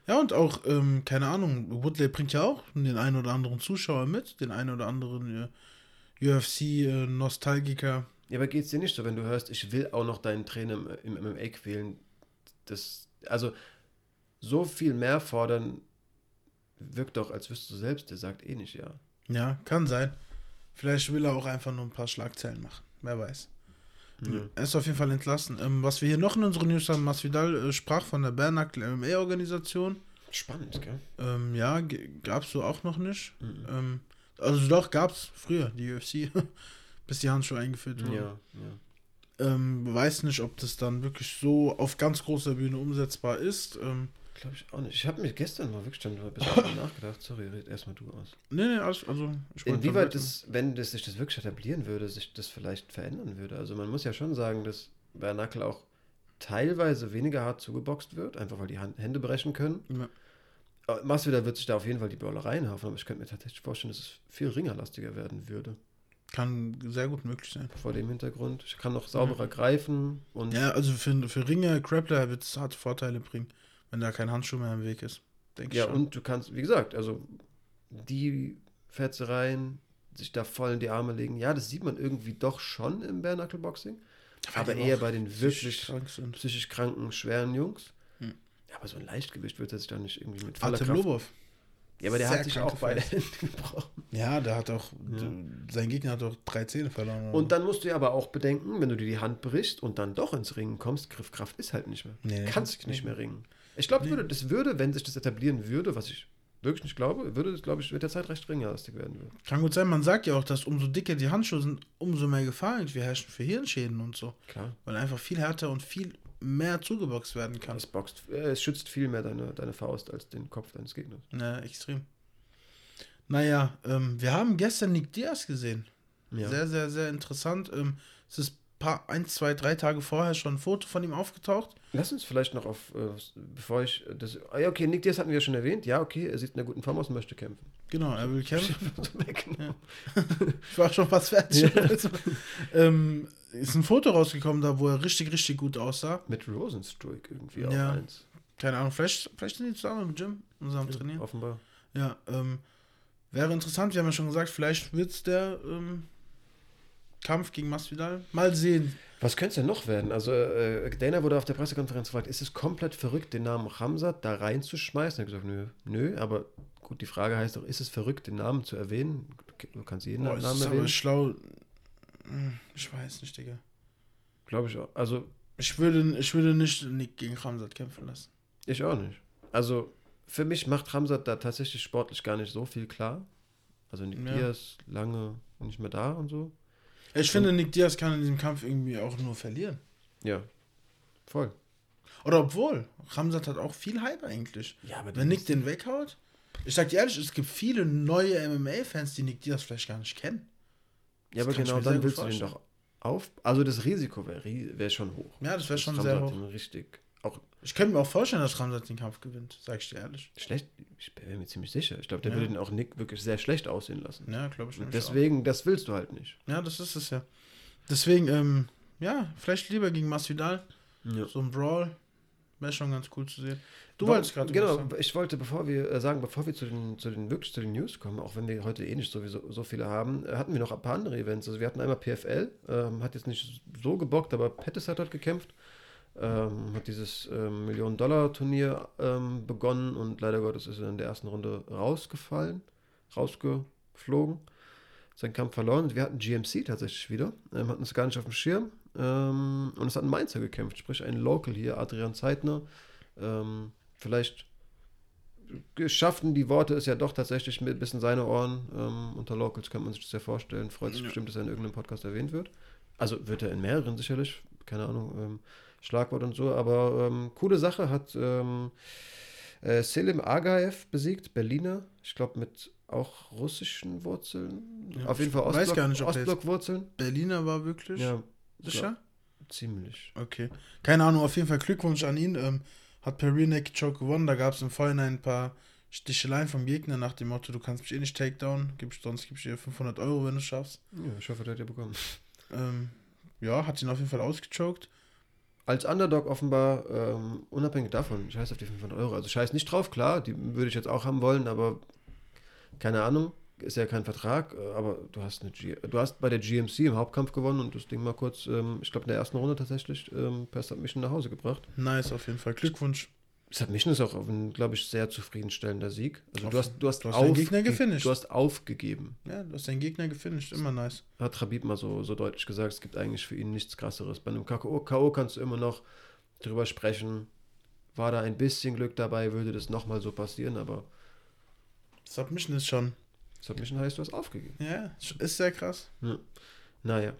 Ja, und auch, ähm, keine Ahnung, Woodley bringt ja auch den einen oder anderen Zuschauer mit, den einen oder anderen äh, UFC-Nostalgiker. Ja, aber geht's dir nicht so, wenn du hörst, ich will auch noch deinen Trainer im, im MMA quälen? Das, also, so viel mehr fordern wirkt doch, als wüsstest du selbst, der sagt eh nicht ja. ja, kann sein. Vielleicht will er auch einfach nur ein paar Schlagzeilen machen. Wer weiß. Er ist auf jeden Fall entlassen. Ähm, was wir hier noch in unseren News haben, Masvidal äh, sprach von der Bernackel MMA-Organisation. Spannend, gell? Ähm, ja, gab es so auch noch nicht. Mhm. Ähm, also doch, gab es früher, die UFC, (laughs) bis die Handschuhe eingeführt wurden. Ja, ja. Ähm, weiß nicht, ob das dann wirklich so auf ganz großer Bühne umsetzbar ist. Glaube ich auch nicht. Ich habe mir gestern mal wirklich mal ein bisschen drüber (coughs) nachgedacht. Sorry, red erstmal du aus. nee, nee, also, ich Inwieweit das, wenn das sich das wirklich etablieren würde, sich das vielleicht verändern würde. Also man muss ja schon sagen, dass bei Knuckle auch teilweise weniger hart zugeboxt wird, einfach weil die Hand, Hände brechen können. Ja. Äh, Masvidal wird sich da auf jeden Fall die Bäuler reinhauen, aber ich könnte mir tatsächlich vorstellen, dass es viel ringerlastiger werden würde. Kann sehr gut möglich sein. Vor dem Hintergrund. Ich kann noch sauberer greifen und Ja, also für, für Ringer, Grappler wird es harte Vorteile bringen, wenn da kein Handschuh mehr im Weg ist. Denke Ja, ich schon. und du kannst, wie gesagt, also die Fetzereien, sich da voll in die Arme legen, ja, das sieht man irgendwie doch schon im bare boxing Weil aber eher bei den psychisch wirklich krank psychisch kranken, schweren Jungs. Hm. Ja, aber so ein Leichtgewicht wird er sich doch nicht irgendwie mit voller Artem Kraft... Lobov. Ja, aber der Sehr hat sich auch beide. Hände (laughs) gebrochen. Ja, der hat auch, Ja. sein Gegner hat auch drei Zähne verloren. Und dann musst du ja aber auch bedenken, wenn du dir die Hand brichst und dann doch ins Ringen kommst, Griffkraft ist halt nicht mehr. Nee, kannst nicht. mehr ringen. Ich glaube, Nee. das würde, wenn sich das etablieren würde, was ich wirklich nicht glaube, würde es, glaube ich, mit der Zeit recht ringerlastig werden. Würde. Kann gut sein, man sagt ja auch, dass umso dicker die Handschuhe sind, umso mehr Gefahr irgendwie herrschen für Hirnschäden und so. Klar. Weil einfach viel härter und viel mehr zugeboxt werden kann. Es, boxt, äh, es schützt viel mehr deine, deine Faust als den Kopf deines Gegners. Ja, extrem. Naja, ähm, wir haben gestern Nick Diaz gesehen. Ja. Sehr, sehr, sehr interessant. Ähm, es ist paar, ein, zwei, drei Tage vorher schon ein Foto von ihm aufgetaucht. Lass uns vielleicht noch auf, äh, bevor ich das. Ah, ja, okay, Nick Diaz hatten wir ja schon erwähnt. Ja, okay, er sieht in einer guten Form aus und möchte kämpfen. Genau, er will kämpfen. (laughs) Weggenommen. Ich war schon fast fertig. Ja. (laughs) Ähm, ist ein Foto rausgekommen, da wo er richtig, richtig gut aussah. Mit Rosenstruik irgendwie Ja. auch eins. Keine Ahnung, vielleicht, vielleicht sind die zusammen im Gym zusammen trainieren. Offenbar. Ja, ähm, wäre interessant. Wir haben ja schon gesagt, vielleicht wird es der ähm, Kampf gegen Masvidal. Mal sehen. Was könnte es denn noch werden? Also, äh, Dana wurde auf der Pressekonferenz gefragt, ist es komplett verrückt, den Namen Ramsat da reinzuschmeißen? Er hat gesagt, nö, nö, aber gut, die Frage heißt doch, ist es verrückt, den Namen zu erwähnen? Du kannst jeden Boah, ist Namen aber erwähnen. schlau. Hm, Ich weiß nicht, Digga. Glaube ich auch. Also, Ich würde, ich würde nicht Nick gegen Ramsat kämpfen lassen. ich auch nicht. Also, für mich macht Ramsat da tatsächlich sportlich gar nicht so viel klar. Also, Nick Ja. Diaz lange nicht mehr da und so. Ich finde, Nick Diaz kann in diesem Kampf irgendwie auch nur verlieren. Ja, voll. Oder obwohl, Ramsat hat auch viel Hype eigentlich. Ja, aber Wenn Nick den weghaut, Ich sag dir ehrlich, es gibt viele neue MMA-Fans, die Nick Diaz vielleicht gar nicht kennen. Ja, aber genau dann willst du vorstellen. doch auf. Also das Risiko wäre wär schon hoch. Ja, das wäre schon Das sehr hoch. ihn Richtig. Auch Ich könnte mir auch vorstellen, dass Ramsat den Kampf gewinnt, sag ich dir ehrlich. schlecht. Ich bin mir ziemlich sicher. Ich glaube, der Ja. würde den auch Nick wirklich sehr schlecht aussehen lassen. Ja, glaube ich Und nämlich auch. deswegen, das willst du halt nicht. Ja, das ist es ja. Deswegen, ähm, ja, vielleicht lieber gegen Masvidal. Ja. So ein Brawl wäre schon ganz cool zu sehen. Du wolltest gerade Genau, was sagen. ich wollte, bevor wir äh, sagen, bevor wir zu den, zu den wirklich zu den News kommen, auch wenn wir heute eh nicht sowieso so viele haben, äh, hatten wir noch ein paar andere Events. Also wir hatten einmal PFL, ähm, hat jetzt nicht so gebockt, aber Pettis hat dort gekämpft. Ähm, hat dieses ähm, Millionen-Dollar-Turnier ähm, begonnen und leider Gottes ist er in der ersten Runde rausgefallen, rausgeflogen, seinen Kampf verloren. Und wir hatten GMC tatsächlich wieder, ähm, hatten es gar nicht auf dem Schirm. Ähm, und es hat ein Mainzer gekämpft, sprich ein Local hier, Adrian Zeitner. Ähm, vielleicht geschaffen die Worte ist ja doch tatsächlich mit bis in seine Ohren. Unter Locals kann man sich das ja vorstellen. Freut sich Ja. bestimmt, dass er in irgendeinem Podcast erwähnt wird. Also wird er in mehreren sicherlich, keine Ahnung, Schlagwort und so. Aber ähm, coole Sache hat ähm, äh, Selim Agaev besiegt, Berliner. Ich glaube mit auch russischen Wurzeln. Ja, Auf jeden Fall ich weiß Ostblock, gar nicht, ob Ostblockwurzeln. Berliner war wirklich Ja, sicher? ziemlich. Okay. Keine Ahnung, auf jeden Fall Glückwunsch an ihn. Ähm, hat per Rear Naked Choke gewonnen. Da gab es im Vorhinein ein paar Sticheleien vom Gegner nach dem Motto, du kannst mich eh nicht Takedown, gibst, sonst gibst du dir 500 Euro, wenn du es schaffst. Ja, ich hoffe, der hat ja bekommen. Ähm, ja, hat ihn auf jeden Fall ausgechoked. Als Underdog offenbar, ähm, unabhängig davon, scheiß auf die 500 Euro. Also scheiß nicht drauf, klar, die würde ich jetzt auch haben wollen, aber keine Ahnung, ist ja kein Vertrag, äh, aber du hast eine G du hast bei der GMC im Hauptkampf gewonnen und das Ding mal kurz, ähm, ich glaube in der ersten Runde tatsächlich ähm, per Submission nach Hause gebracht. Nice, auf jeden Fall. Glückwunsch. Submission ist auch, ein, glaube ich, sehr zufriedenstellender Sieg. Also Auf- du hast, du hast, du hast deinen Gegner gefinisht. Du hast aufgegeben. Ja, du hast deinen Gegner gefinisht. Immer nice. Hat Habib mal so, so deutlich gesagt, es gibt eigentlich für ihn nichts krasseres. Bei einem K.O. Kannst du immer noch drüber sprechen. War da ein bisschen Glück dabei, würde das nochmal so passieren, aber Submission ist schon. Submission heißt, du hast aufgegeben. Ja, ist sehr krass. Naja,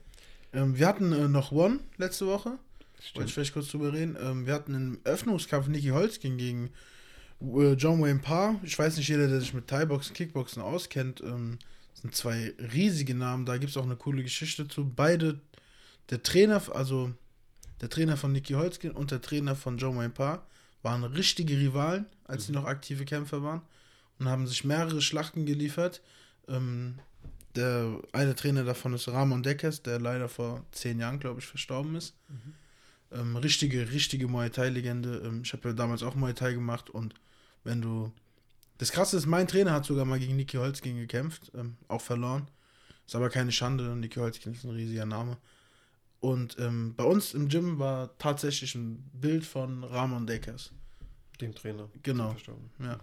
Ähm, wir hatten äh, noch One letzte Woche. Wollte ich stimmt. vielleicht kurz drüber reden. Ähm, wir hatten im Öffnungskampf Nicky Holzking gegen äh, John Wayne Parr. Ich weiß nicht, jeder, der sich mit Thai-Boxen, Kickboxen auskennt, ähm, sind zwei riesige Namen. Da gibt es auch eine coole Geschichte zu. Beide, der Trainer, also der Trainer von Nicky Holzkin und der Trainer von John Wayne Parr, waren richtige Rivalen, als sie noch aktive Kämpfer waren und haben sich mehrere Schlachten geliefert. Ähm, der eine Trainer davon ist Ramon Deckers, der leider vor zehn Jahren, glaube ich, verstorben ist. Ähm, richtige, richtige Muay Thai-Legende. Ähm, ich habe ja damals auch Muay Thai gemacht und wenn du. Das krasse ist, mein Trainer hat sogar mal gegen Niki Holzking gekämpft, ähm, auch verloren. Ist aber keine Schande, Niki Holzking ist ein riesiger Name. Und ähm, bei uns im Gym war tatsächlich ein Bild von Ramon Deckers. Dem Trainer. Genau. Ja.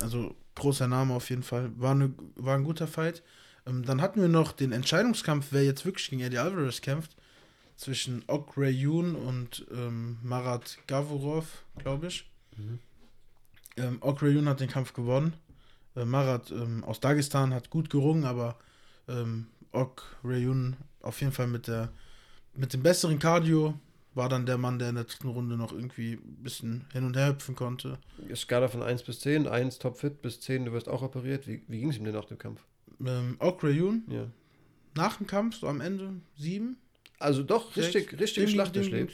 Also großer Name auf jeden Fall. War, eine, war ein guter Fight. Ähm, dann hatten wir noch den Entscheidungskampf, wer jetzt wirklich gegen Eddie Alvarez kämpft. Zwischen Ok Rayun und ähm, Marat Gavurov, glaube ich. Mhm. Ähm, Ok Rayun hat den Kampf gewonnen. Äh, Marat ähm, aus Dagestan hat gut gerungen, aber ähm, Ok Rayun auf jeden Fall mit, der, mit dem besseren Cardio war dann der Mann, der in der dritten Runde noch irgendwie ein bisschen hin und her hüpfen konnte. Skala von 1 bis 10, 1 topfit bis 10, du wirst auch operiert. Wie, wie ging es ihm denn nach dem Kampf? Ähm, Ok Rayun Ja. nach dem Kampf, so am Ende, sieben. Also doch, Sechs. richtig, richtig Dem- Schlacht dem- durchlebt.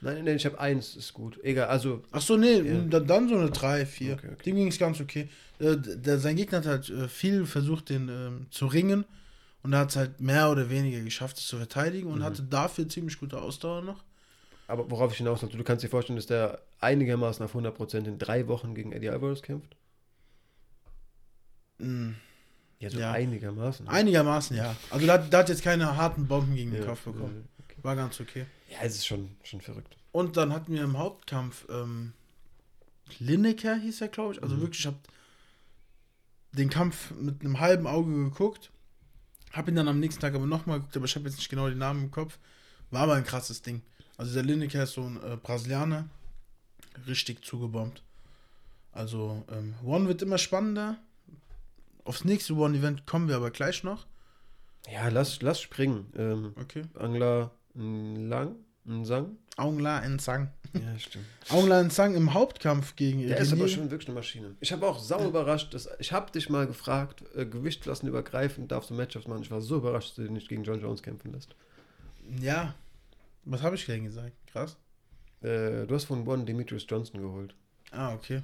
Nein, nein, ich habe 1, ist gut. Egal, also Ach so, nee, Ja. dann, dann so eine drei, vier. Okay, okay. Dem ging es ganz okay. Äh, der, sein Gegner hat halt äh, viel versucht, den ähm, zu ringen. Und er hat es halt mehr oder weniger geschafft, es zu verteidigen und Mhm. hatte dafür ziemlich gute Ausdauer noch. Aber worauf ich hinaus wollte, du kannst dir vorstellen, dass der einigermaßen auf 100% in drei Wochen gegen Eddie Alvarez kämpft? Mm, Ja, so Ja. einigermaßen. Einigermaßen, ja. Also da, da hat jetzt keine harten Bomben gegen den ja, Kopf bekommen. ja, okay. War ganz okay. ja, es ist schon, schon verrückt. Und dann hatten wir im Hauptkampf ähm, Lineker, hieß er, glaube ich. Also Mhm. wirklich, ich habe den Kampf mit einem halben Auge geguckt. Habe ihn dann am nächsten Tag aber nochmal geguckt, aber ich habe jetzt nicht genau die Namen im Kopf. War aber ein krasses Ding. Also der Lineker ist so ein äh, Brasilianer. Richtig zugebombt. Also ähm, One wird immer spannender. Aufs nächste One-Event kommen wir aber gleich noch. Ja, lass, lass springen. Ähm, Okay. Angler Lang? Ein Sang? Aung La Nsang. Ja, (laughs) stimmt. Aung La Nsang im Hauptkampf gegen Der ist aber schon wirklich eine Maschine. Ich habe auch sau überrascht, dass, ich habe dich mal gefragt, äh, Gewichtklassen übergreifend, darfst du Matchups machen? Ich war so überrascht, dass du dich nicht gegen John Jones kämpfen lässt. Ja. Was habe ich denn gesagt? Krass. Äh, du hast von One Demetrius Johnson geholt. Ah, okay.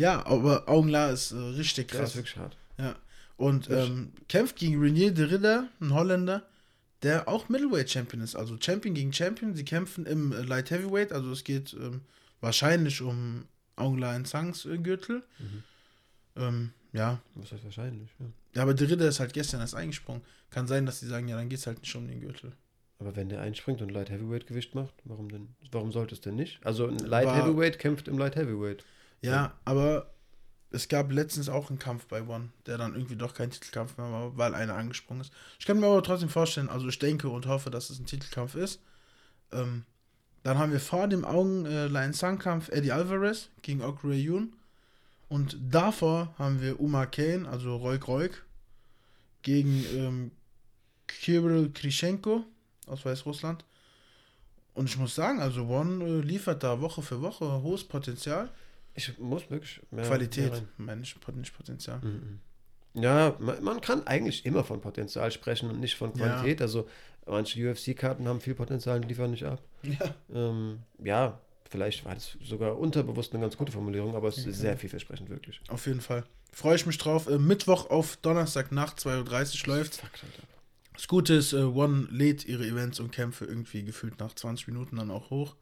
Ja, aber Aung La ist äh, richtig Der krass. ist wirklich hart. Ja. Und ähm, kämpft gegen Renier de Ridder, ein Holländer, der auch Middleweight Champion ist. Also Champion gegen Champion. Sie kämpfen im äh, Light Heavyweight. Also es geht ähm, wahrscheinlich um Aung La Nsangs äh, Gürtel. Mhm. Ähm, ja. Was heißt wahrscheinlich, ja. ja, aber de Ridder ist halt gestern erst eingesprungen. Kann sein, dass sie sagen, ja, dann geht es halt nicht um den Gürtel. Aber wenn der einspringt und Light Heavyweight Gewicht macht, warum denn? Warum sollte es denn nicht? Also ein Light War- Heavyweight kämpft im Light Heavyweight. Ja, aber es gab letztens auch einen Kampf bei One, der dann irgendwie doch kein Titelkampf mehr war, weil einer angesprungen ist. Ich kann mir aber trotzdem vorstellen, also ich denke und hoffe, dass es ein Titelkampf ist. Ähm, dann haben wir vor dem Augen äh, Lion Sun Kampf Eddie Alvarez gegen Ok Yun. Und davor haben wir Uma Kane, also Royk Royk, gegen ähm, Kirill Krischenko aus Weißrussland. Und ich muss sagen, also One äh, liefert da Woche für Woche hohes Potenzial. Ich muss wirklich mehr. Qualität, mehr Pot- nicht Potenzial. Mhm. Ja, man, man kann eigentlich immer von Potenzial sprechen und nicht von Ja. Qualität. Also manche UFC-Karten haben viel Potenzial und liefern nicht ab. Ja. Ähm, ja, vielleicht war das sogar unterbewusst eine ganz gute Formulierung, aber es ist Mhm. sehr vielversprechend, wirklich. Auf jeden Fall. Freue ich mich drauf. Äh, Mittwoch auf Donnerstag Nacht 2.30 Uhr läuft. Fuck, Alter. Das Gute ist, äh, One lädt ihre Events und Kämpfe irgendwie gefühlt nach 20 Minuten dann auch hoch.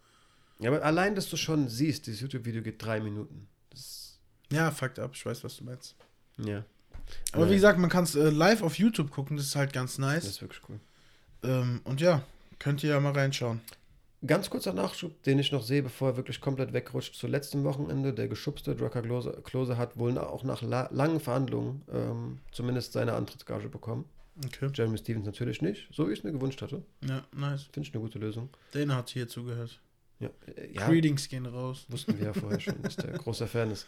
Ja, aber allein, dass du schon siehst, dieses YouTube-Video geht drei Minuten. Das, Ja, fucked up. Ich weiß, was du meinst. ja, Aber Ja. wie gesagt, man kann es äh, live auf YouTube gucken. Das ist halt ganz das nice. ist wirklich cool. Ähm, und ja, könnt ihr ja mal reinschauen. Ganz kurzer Nachschub, den ich noch sehe, bevor er wirklich komplett wegrutscht. Zu letztem Wochenende, der geschubste Drucker Klose, Klose hat wohl auch nach la langen Verhandlungen ähm, zumindest seine Antrittsgage bekommen. Okay. Jeremy Stevens natürlich nicht, so wie ich es mir gewünscht hatte. Ja, nice. Finde ich eine gute Lösung. Dana hat hier zugehört. Ja, äh, ja Greetings gehen raus. wussten wir ja vorher (laughs) schon, dass der großer Fan ist.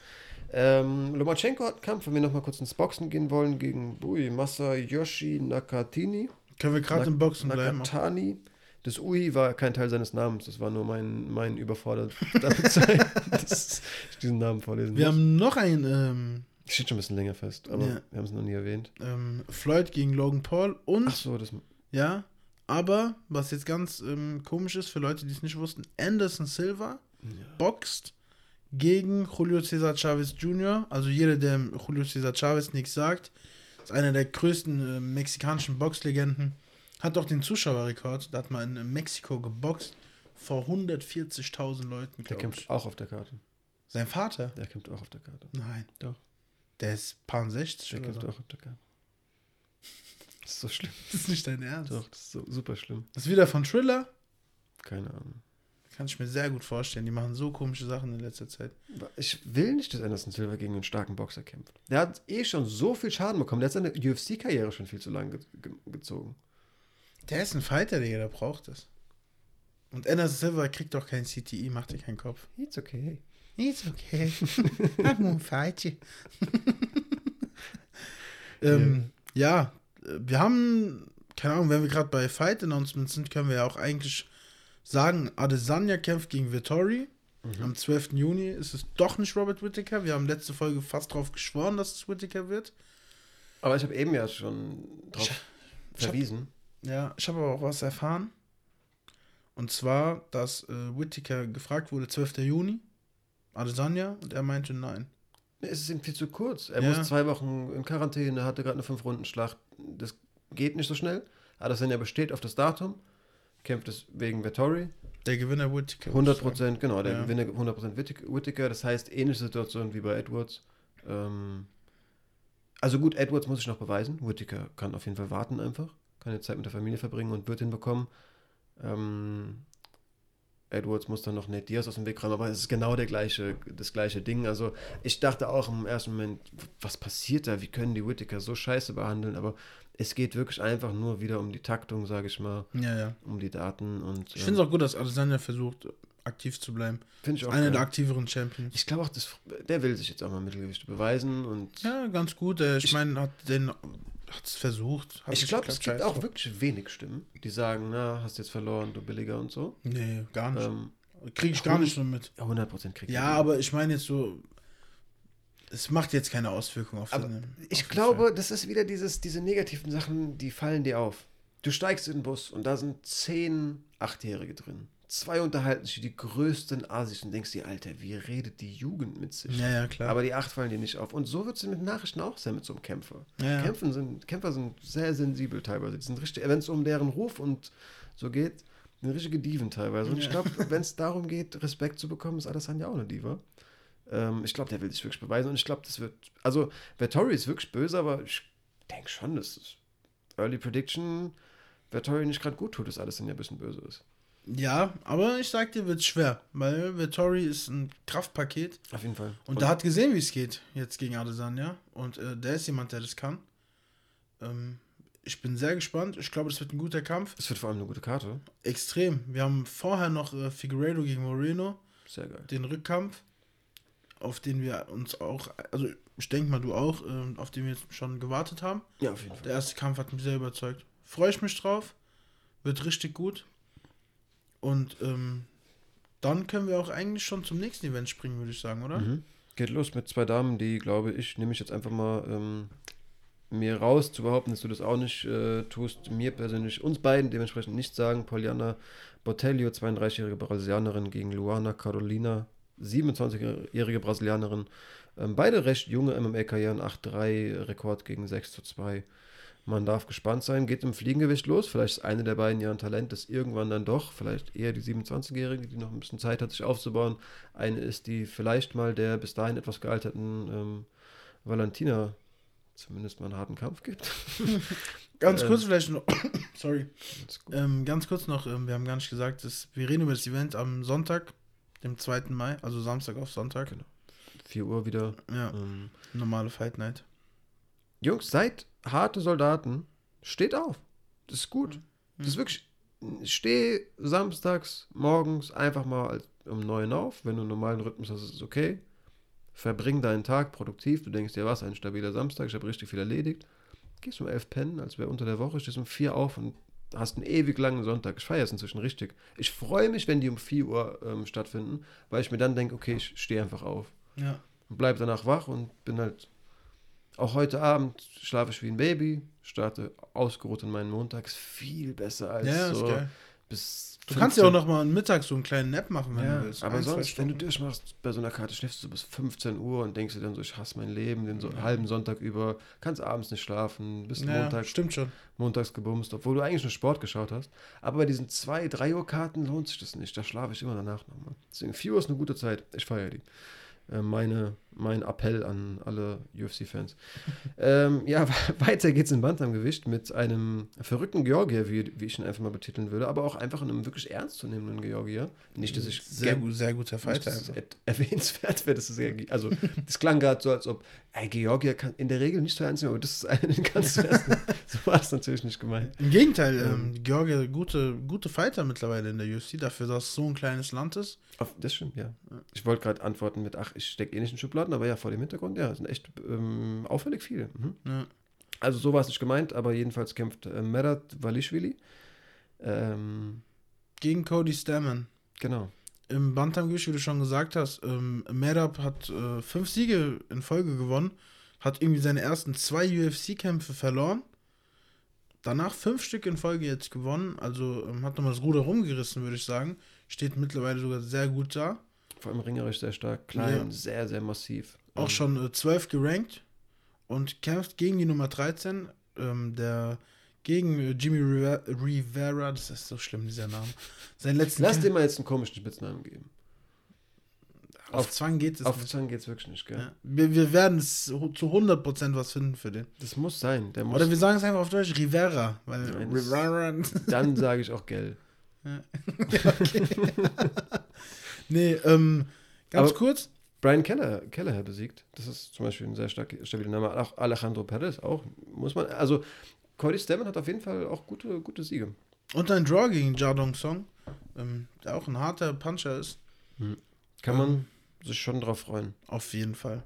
Ähm, Lomachenko hat einen Kampf, wenn wir nochmal kurz ins Boxen gehen wollen, gegen Ui, Masayoshi Nakatini. Können wir gerade im Boxen bleiben? Nakatani. Das Ui war kein Teil seines Namens, das war nur mein, mein überfordert damit sein, dass ich diesen Namen vorlesen Wir muss. haben noch ein ähm, Steht schon ein bisschen länger fest, aber Ja. wir haben es noch nie erwähnt. ähm, Floyd gegen Logan Paul und Ach so, das. Ja, aber was jetzt ganz ähm, komisch ist für Leute, die es nicht wussten, Anderson Silva boxt gegen Julio Cesar Chavez Jr. Also jeder, der Julio Cesar Chavez nichts sagt, ist einer der größten äh, mexikanischen Boxlegenden. Hat auch den Zuschauerrekord. Da hat man in Mexiko geboxt vor 140.000 Leuten, Der kämpft auch auf der Karte. Sein Vater? Der kämpft auch auf der Karte. Nein. Doch. Der ist paar 60 Der kämpft auch auf der Karte. Das ist so schlimm. Das ist nicht dein Ernst. Doch, das ist so super schlimm. Das ist wieder von Thriller. Keine Ahnung. Kann ich mir sehr gut vorstellen. Die machen so komische Sachen in letzter Zeit. Ich will nicht, dass Anderson Silva gegen einen starken Boxer kämpft. Der hat eh schon so viel Schaden bekommen. Der hat seine UFC-Karriere schon viel zu lang ge ge gezogen. Der ist ein Fighter, Digga, der braucht es. Und Anderson Silva kriegt doch kein CTI, macht dir keinen Kopf. It's okay. It's okay. (laughs) I'm gonna fight you. (laughs) ähm, ja, wir haben, keine Ahnung, wenn wir gerade bei Fight Announcements sind, können wir ja auch eigentlich sagen, Adesanya kämpft gegen Vittori. Am 12. Juni ist es doch nicht Robert Whittaker. Wir haben letzte Folge fast drauf geschworen, dass es Whittaker wird. Aber ich habe eben ja schon drauf Ich- ich hab- verwiesen. Ja, ich habe aber auch was erfahren. Und zwar, dass äh, Whittaker gefragt wurde, 12. Juni, Adesanya, und er meinte nein. Es ist ihm viel zu kurz. Er Ja. muss zwei Wochen in Quarantäne, hatte gerade eine Fünf-Runden-Schlacht. Das geht nicht so schnell. Adesanya besteht auf das Datum, kämpft es wegen Vettori. Der Gewinner Whittaker. 100 Prozent, genau, der Ja. Gewinner 100 Prozent Whittaker. Das heißt, ähnliche Situation wie bei Edwards. Ähm, also gut, Edwards muss sich noch beweisen. Whittaker kann auf jeden Fall warten einfach. Kann jetzt Zeit mit der Familie verbringen und wird hinbekommen. Ähm, Edwards muss dann noch Nate Diaz aus dem Weg räumen, aber es ist genau der gleiche, das gleiche Ding. Also ich dachte auch im ersten Moment, was passiert da? Wie können die Whittaker so scheiße behandeln? Aber es geht wirklich einfach nur wieder um die Taktung, sage ich mal, Ja, ja. um die Daten und Ich finde es auch gut, dass Adesanya versucht, aktiv zu bleiben. finde ich auch Einer geil. der aktiveren Champions. Ich glaube auch, das, der will sich jetzt auch mal Mittelgewicht beweisen und Ja, ganz gut. Äh, Ich, Ich- meine, hat den hat es versucht. Ich glaube, es gibt auch wirklich wenig Stimmen, die sagen, na, hast jetzt verloren, du Billiger und so. Nee, gar nicht. Ähm, Kriege ich gar nicht so mit. 100% kriegt Ja, aber ich meine jetzt so, es macht jetzt keine Auswirkungen auf Aber den. Ich auf glaube, Fall. das ist wieder dieses, diese negativen Sachen, die fallen dir auf. Du steigst in den Bus und da sind zehn Achtjährige drin. Zwei unterhalten sich wie die größten Asis und denkst dir, Alter, wie redet die Jugend mit sich? Ja, ja, klar. Aber die acht fallen dir nicht auf. Und so wird es mit Nachrichten auch sein mit so einem Kämpfer. Ja. Kämpfen sind, Kämpfer sind sehr sensibel teilweise. Die sind richtig, wenn es um deren Ruf und so geht, sind richtige Diven teilweise. Und ich glaube, wenn es darum geht, Respekt zu bekommen, ist Adesanya auch eine Diva. Ähm, ich glaube, der will sich wirklich beweisen und ich glaube, das wird. Also, Vettori ist wirklich böse, aber ich denke schon, dass es Early Prediction Vettori nicht gerade gut tut, dass Adesanya ein bisschen böse ist. Ja, aber ich sag dir, wird schwer, weil Vettori ist ein Kraftpaket Auf jeden Fall. und der hat gesehen, wie es geht jetzt gegen Adesanya und äh, der ist jemand, der das kann. Ähm, ich bin sehr gespannt. Ich glaube, es wird ein guter Kampf. es wird vor allem eine gute Karte. Extrem. Wir haben vorher noch äh, Figueiredo gegen Moreno, Sehr geil. den Rückkampf, auf den wir uns auch, also ich denke mal du auch, äh, auf den wir jetzt schon gewartet haben. Ja, auf jeden Fall. Der erste Kampf hat mich sehr überzeugt. Freue ich mich drauf. Wird richtig gut. Und ähm, dann können wir auch eigentlich schon zum nächsten Event springen, würde ich sagen, oder? Mhm. Geht los mit zwei Damen, die, glaube ich, nehme ich jetzt einfach mal ähm, mir raus zu behaupten, dass du das auch nicht äh, tust. Mir persönlich, uns beiden dementsprechend nicht sagen. Poliana Botelho, 32-jährige Brasilianerin gegen Luana Carolina, 27-jährige Brasilianerin. Ähm, beide recht junge MMA-Karrieren, 8-3, Rekord gegen 6 zu 2. Man darf gespannt sein, geht im Fliegengewicht los. Vielleicht ist eine der beiden ja ein Talent, das irgendwann dann doch, vielleicht eher die 27-Jährige, die noch ein bisschen Zeit hat, sich aufzubauen. Eine ist die vielleicht mal der bis dahin etwas gealterten ähm, Valentina zumindest mal einen harten Kampf gibt. (laughs) Ganz Ähm, kurz vielleicht noch, (coughs) sorry, ist ähm, ganz kurz noch, ähm, wir haben gar nicht gesagt, dass wir reden über das Event am Sonntag, dem 2. Mai, also Samstag auf Sonntag. Genau. 4 Uhr wieder. Ja, Ähm, normale Fight Night. Jungs, seid harte Soldaten. Steht auf. Das ist gut. Das ist wirklich. Steh samstags morgens einfach mal um 9 auf. Wenn du einen normalen Rhythmus hast, ist es okay. Verbring deinen Tag produktiv. Du denkst dir, was, ein stabiler Samstag, ich habe richtig viel erledigt. Gehst um 11 pennen, als wäre unter der Woche, stehst um 4 auf und hast einen ewig langen Sonntag. Ich feiere es inzwischen richtig. Ich freue mich, wenn die um 4 Uhr ähm, stattfinden, weil ich mir dann denke, okay, ich stehe einfach auf. Ja. und bleib danach wach und bin halt auch heute Abend schlafe ich wie ein Baby, starte ausgeruht in meinen Montags viel besser als Ja, so bis Du kannst ja auch 15. noch mal mittags so einen kleinen Nap machen, wenn ja, du willst. aber Ein, sonst, wenn du durchmachst bei so einer Karte, schläfst du bis 15 Uhr und denkst dir dann so, ich hasse mein Leben, den so halben Sonntag über, kannst abends nicht schlafen, bis ja, Montag, stimmt schon. montags gebumst, obwohl du eigentlich nur Sport geschaut hast. Aber bei diesen 2, 3 Uhr Karten lohnt sich das nicht, da schlafe ich immer danach nochmal. Deswegen 4 Uhr ist eine gute Zeit, ich feiere die. Äh, meine, mein Appell an alle UFC-Fans. ähm, ja, (laughs) weiter geht's im Bantamgewicht mit einem verrückten Georgier, wie, wie ich ihn einfach mal betiteln würde, aber auch einfach einem wirklich ernstzunehmenden Georgier. Nicht, dass ich Sehr, gut, sehr guter nicht, Fighter. einfach. et- (laughs) erwähnenswert wäre, dass es sehr, also das klang gerade so, als ob, ey, Georgier kann in der Regel nicht so ernst nehmen, aber das ist einer, den kannst du. So war es natürlich nicht gemeint. Im Gegenteil, Ähm. ähm, Georgia, gute, gute Fighter mittlerweile in der UFC, dafür, dass es so ein kleines Land ist. Auf, das stimmt, ja. Ich wollte gerade antworten mit, ach, ich stecke eh nicht in Schubladen, aber ja, vor dem Hintergrund, ja, sind echt ähm, auffällig viele. Mhm. Ja. Also so war es nicht gemeint, aber jedenfalls kämpft äh, Merat Valishvili. Ähm, Gegen Cody Stammen. genau. Im Bantamgewicht, wie du schon gesagt hast, ähm, Merab hat äh, fünf Siege in Folge gewonnen, hat irgendwie seine ersten zwei UFC-Kämpfe verloren. Danach fünf Stück in Folge jetzt gewonnen, also ähm, hat nochmal das Ruder rumgerissen, würde ich sagen. Steht mittlerweile sogar sehr gut da. Vor allem ringerisch sehr stark, klein, Ja. sehr, sehr massiv. Auch Ähm, schon äh, 12 gerankt und kämpft gegen die Nummer 13, ähm, der gegen äh, Jimmy Rivera, das ist so schlimm, dieser Name. Sein letzten Lass Kampf- dir mal jetzt einen komischen Spitznamen geben. auf Zwang geht es Auf nicht. Zahn geht's wirklich nicht, gell? Ja. Wir, wir werden es zu 100% was finden für den. Das muss sein. Der muss, Oder wir sagen es einfach auf Deutsch Rivera, weil Rivera. dann sage ich auch Gell. (laughs) (laughs) (laughs) nee, ähm, ganz Aber- kurz. Brian Keller, Kelleher besiegt. Das ist zum Beispiel ein sehr stark stabiler Name. Auch Alejandro Perez auch. Muss man, also Cody Stammen hat auf jeden Fall auch gute, gute Siege. Und ein Draw gegen Jadong Song, ähm, der auch ein harter Puncher ist. Kann Ähm. man sich schon drauf freuen. Auf jeden Fall.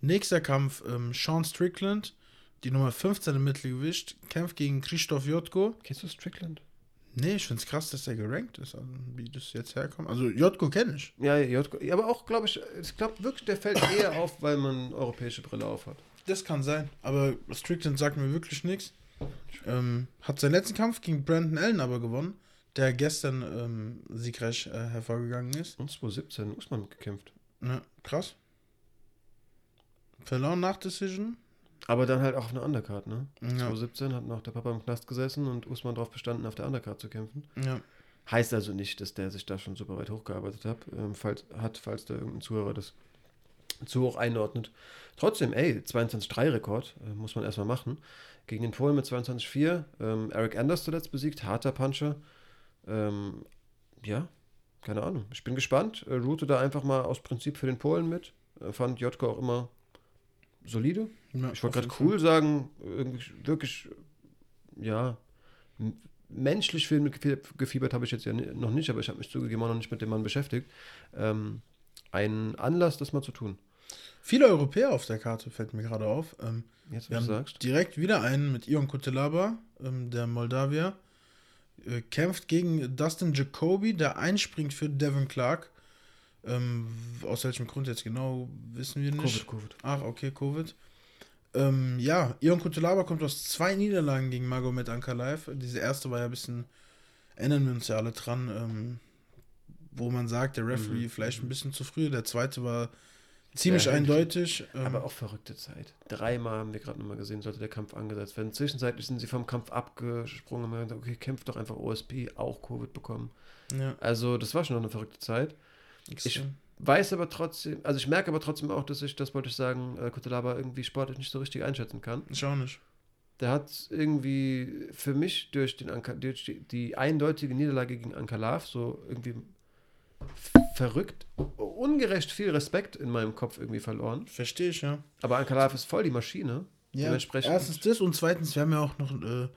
Nächster Kampf, ähm, Sean Strickland, die Nummer 15 im Mittelgewicht, kämpft gegen Christoph Jotko. Kennst du Strickland? Nee, ich finde es krass, dass der gerankt ist, also wie das jetzt herkommt. Also Jotko kenne ich. Ja, Jotko. Ja, aber auch, glaube ich, ich glaube wirklich, der fällt eher auf, weil man europäische Brille aufhat. Das kann sein, aber Strickland sagt mir wirklich nichts. Ähm, hat seinen letzten Kampf gegen Brandon Allen aber gewonnen, der gestern ähm, siegreich äh, hervorgegangen ist. Und 2017 Usman gekämpft. Ja, krass. Verloren nach Decision. Aber dann halt auch auf einer Undercard, ne? Ja. 2017 hat noch der Papa im Knast gesessen und Usman darauf bestanden, auf der Undercard zu kämpfen. Ja. Heißt also nicht, dass der sich da schon super weit hochgearbeitet hat, ähm, falls, hat, falls da irgendein Zuhörer das zu hoch einordnet. Trotzdem, ey, 22-3-Rekord äh, muss man erstmal machen. Gegen den Polen mit 22-4. Ähm, Eric Anders zuletzt besiegt, harter Puncher. Ähm, ja, keine Ahnung. Ich bin gespannt. Äh, route da einfach mal aus Prinzip für den Polen mit. Äh, fand Jotko auch immer solide. ja Ich wollte gerade cool sagen, irgendwie wirklich, ja, menschlich viel mit gefie- gefiebert habe ich jetzt ja noch nicht, aber ich habe mich zugegeben auch noch nicht mit dem Mann beschäftigt. Ähm, ein Anlass, das mal zu tun. Fall. Viele Europäer auf der Karte, fällt mir gerade auf. Ähm, Jetzt, wir was du haben sagst. direkt wieder einen mit Ion Kutelaba, ähm, der Moldawier. Äh, kämpft gegen Dustin Jacoby, der einspringt für Devin Clark. Ähm, aus welchem Grund jetzt genau, wissen wir nicht. Covid, Covid. Ach, okay, Covid. Ähm, ja, Ion Kutelaba kommt aus zwei Niederlagen gegen Magomed Ankalaev. Diese erste war ja ein bisschen, erinnern wir uns ja alle dran, ähm, wo man sagt, der Referee Mhm. vielleicht ein bisschen zu früh. Der zweite war ziemlich Sehr eindeutig. Ähm, Aber auch verrückte Zeit. Dreimal haben wir gerade nochmal gesehen, sollte der Kampf angesetzt werden. Zwischenzeitlich sind sie vom Kampf abgesprungen und haben gesagt, okay, kämpft doch einfach OSP, auch Covid bekommen. ja, Also, das war schon noch eine verrückte Zeit. Extrem. Weiß aber trotzdem, also ich merke aber trotzdem auch, dass ich, das wollte ich sagen, äh, Kutelaba irgendwie sportlich nicht so richtig einschätzen kann. Ich auch nicht. Der hat irgendwie für mich durch, den Anka, durch die, die eindeutige Niederlage gegen Ankalav so irgendwie verrückt, ungerecht viel Respekt in meinem Kopf irgendwie verloren. Verstehe ich, ja. Aber Ankalav ist voll die Maschine. Ja, Dementsprechend- erstens das und zweitens, wir haben ja auch noch, äh,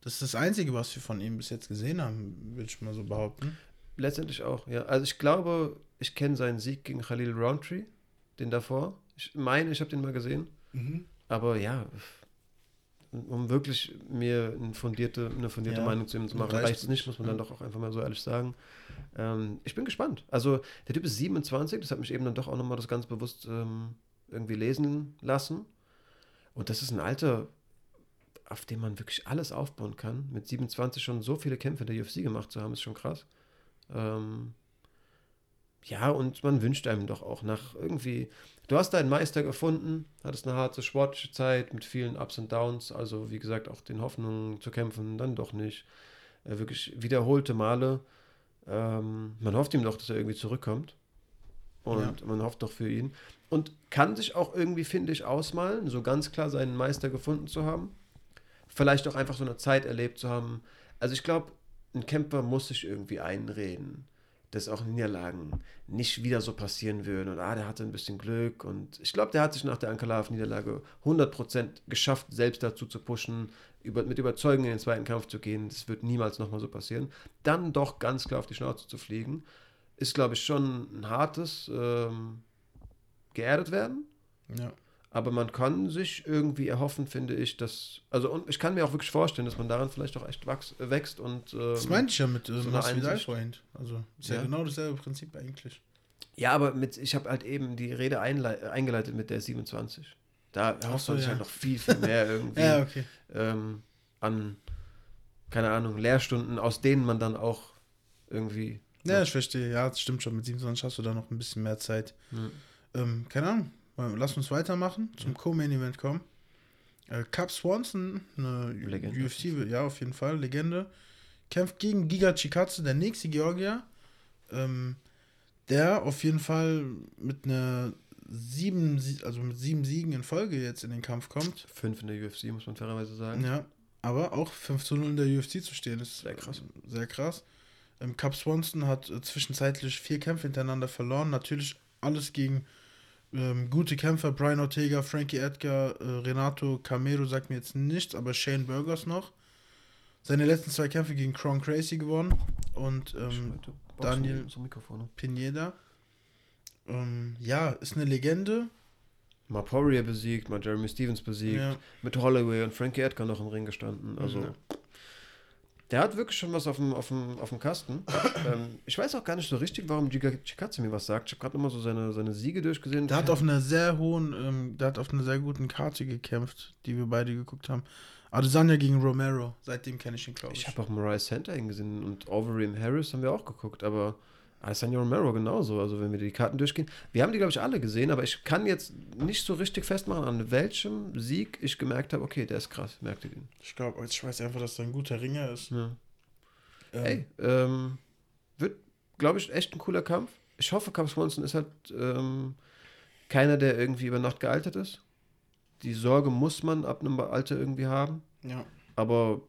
das ist das Einzige, was wir von ihm bis jetzt gesehen haben, würde ich mal so behaupten. Letztendlich auch, ja. Also ich glaube, ich kenne seinen Sieg gegen Khalil Roundtree, den davor. Ich meine, ich habe den mal gesehen. Aber ja, um wirklich mir eine fundierte, eine fundierte Ja, Meinung zu ihm zu machen, reicht es nicht, muss man dann Ja. doch auch einfach mal so ehrlich sagen. Ähm, ich bin gespannt. Also der Typ ist 27, das hat mich eben dann doch auch nochmal das ganz bewusst ähm, irgendwie lesen lassen. Und das ist ein Alter, auf dem man wirklich alles aufbauen kann. Mit 27 schon so viele Kämpfe in der UFC gemacht zu haben, ist schon krass. Ähm, ja, und man wünscht einem doch auch nach irgendwie. Du hast deinen Meister gefunden, hattest eine harte sportliche Zeit mit vielen Ups und Downs, also wie gesagt, auch den Hoffnungen zu kämpfen, dann doch nicht. Äh, wirklich wiederholte Male. Ähm, man hofft ihm doch, dass er irgendwie zurückkommt. Und man hofft doch für ihn. Und kann sich auch irgendwie, finde ich, ausmalen, so ganz klar seinen Meister gefunden zu haben. Vielleicht auch einfach so eine Zeit erlebt zu haben. Also ich glaube, ein Kämpfer muss sich irgendwie einreden, dass auch Niederlagen nicht wieder so passieren würden. Und ah, der hatte ein bisschen Glück. Und ich glaube, der hat sich nach der Ankalaev-Niederlage 100% geschafft, selbst dazu zu pushen, über, mit Überzeugung in den zweiten Kampf zu gehen. Das wird niemals nochmal so passieren. Dann doch ganz klar auf die Schnauze zu fliegen, ist, glaube ich, schon ein hartes ähm, geerdet werden. Ja. Aber man kann sich irgendwie erhoffen, finde ich, dass. Also, und ich kann mir auch wirklich vorstellen, dass man daran vielleicht auch echt wachs, wächst und. Ähm, Das meinte ich ja mit ähm, so so eine Masvidal Einsicht. vorhin. Also ist ja, Ja. genau dasselbe Prinzip eigentlich. Ja, aber mit, ich habe halt eben die Rede eingeleitet mit der 27. Da Ach hofft so, sich ja. halt noch viel, viel mehr (laughs) irgendwie Ja, okay. ähm, an, keine Ahnung, Lehrstunden, aus denen man dann auch irgendwie. Ja, ich verstehe. Ja, das stimmt schon. Mit 27 hast du da noch ein bisschen mehr Zeit. Hm. Ähm, keine Ahnung. Lass uns weitermachen. Zum Co-Main-Event kommen. Äh, Cap Swanson, eine Legende. UFC, ja, auf jeden Fall, Legende. Kämpft gegen Giga Chikatsu, der nächste Georgier. Ähm, der auf jeden Fall mit einer sieben, Sie- also mit sieben Siegen in Folge jetzt in den Kampf kommt. Fünf in der UFC, muss man fairerweise sagen. Ja, aber auch 5 zu 0 in der UFC zu stehen, ist Sehr krass. äh, Sehr krass. Ähm, Cap Swanson hat äh, zwischenzeitlich vier Kämpfe hintereinander verloren. Natürlich alles gegen ähm, gute Kämpfer. Brian Ortega, Frankie Edgar, äh, Renato Camero sagt mir jetzt nichts, aber Shane Burgers noch. Seine letzten zwei Kämpfe gegen Kron Crazy gewonnen und ähm, Daniel- zum Mikrofon. Pineda. Ähm, ja, ist eine Legende. mal Poirier besiegt, mal Jeremy Stevens besiegt, Ja. mit Holloway und Frankie Edgar noch im Ring gestanden. Also, Ja. Der hat wirklich schon was auf dem, auf dem, auf dem Kasten. (coughs) ähm, ich weiß auch gar nicht so richtig, warum Giga Chikatze mir was sagt. Ich habe gerade immer so seine, seine Siege durchgesehen. Der hat auf einer sehr hohen, ähm, der hat auf einer sehr guten Karte gekämpft, die wir beide geguckt haben. Adesanya gegen Romero, seitdem kenne ich ihn, glaube ich. ich habe auch Mariah Center gesehen und Overeem Harris haben wir auch geguckt, aber Alessandro Romero genauso. Also, wenn wir die Karten durchgehen. Wir haben die, glaube ich, alle gesehen, aber ich kann jetzt nicht so richtig festmachen, an welchem Sieg ich gemerkt habe, okay, der ist krass. Merkt ihr den? Ich glaube, ich weiß einfach, dass er ein guter Ringer ist. Ja. Ähm, Ey, ähm, wird, glaube ich, echt ein cooler Kampf. Ich hoffe, Cub Swanson ist halt ähm, keiner, der irgendwie über Nacht gealtert ist. Die Sorge muss man ab einem Alter irgendwie haben. Ja. Aber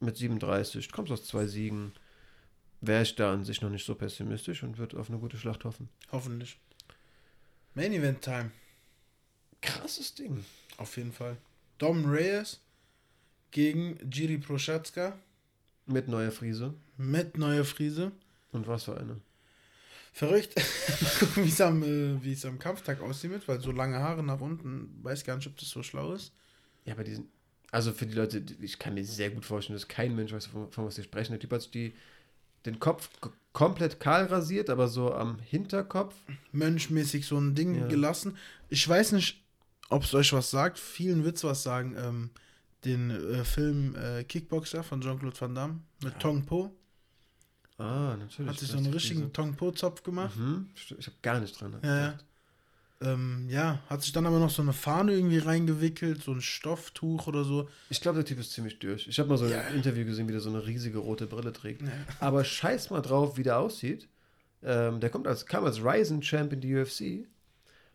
mit 37, kommst aus zwei Siegen, wäre ich da an sich noch nicht so pessimistisch und würde auf eine gute Schlacht hoffen. Hoffentlich. Main Event Time. Krasses Ding. Auf jeden Fall. Dom Reyes gegen Jiri Prochaska Mit neuer Friese. mit neuer Frise. Und was für eine. Verrückt. (laughs) Gucken, wie es am, äh, wie es am Kampftag aussieht, weil so lange Haare nach unten, weiß gar nicht, ob das so schlau ist. Ja, aber diesen. Also für die Leute, die- ich kann mir sehr gut vorstellen, dass kein Mensch weiß, von, von was sie sprechen. Der Typ hat sich die, den Kopf komplett kahl rasiert, aber so am Hinterkopf. Mönchmäßig so ein Ding Ja. gelassen. Ich weiß nicht, ob es euch was sagt. Vielen wird's was sagen. Ähm, den äh, Film äh, Kickboxer von Jean-Claude Van Damme mit Tong Po. Ah, natürlich. Hat sich so einen richtigen diese- Tong Po-Zopf gemacht. Mhm, ich habe gar nicht dran. Ja, ja. Ähm, ja, hat sich dann aber noch so eine Fahne irgendwie reingewickelt, so ein Stofftuch oder so. Ich glaube, der Typ ist ziemlich durch. Ich habe mal so Ja. ein Interview gesehen, wie der so eine riesige rote Brille trägt. Ja. Aber scheiß mal drauf, wie der aussieht. Ähm, der kommt als, kam als Ryzen Champ in die UFC.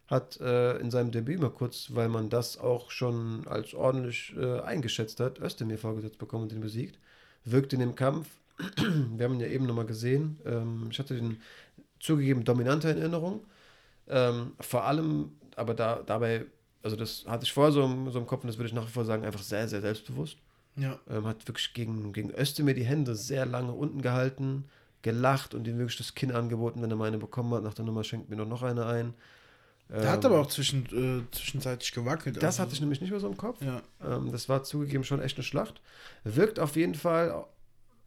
Hat äh, in seinem Debüt mal kurz, weil man das auch schon als ordentlich äh, eingeschätzt hat, Özdemir vorgesetzt bekommen und den besiegt. Wirkt in dem Kampf. (clears throat) Wir haben ihn ja eben nochmal gesehen. Ähm, ich hatte den zugegeben dominanter in Erinnerung. Ähm, vor allem, aber da, dabei, also das hatte ich vorher so im, so im Kopf und das würde ich nach wie vor sagen, einfach sehr, sehr selbstbewusst. Ja, Ähm, hat wirklich gegen, gegen Özdemir die Hände sehr lange unten gehalten, gelacht und ihm wirklich das Kinn angeboten, wenn er mal eine bekommen hat. Nach der Nummer schenkt mir nur noch eine ein. der hat aber auch zwischen, äh, zwischenzeitlich gewackelt. Ähm, Das also- hatte ich nämlich nicht mehr so im Kopf. Ja, Ähm, das war zugegeben schon echt eine Schlacht. Wirkt auf jeden Fall,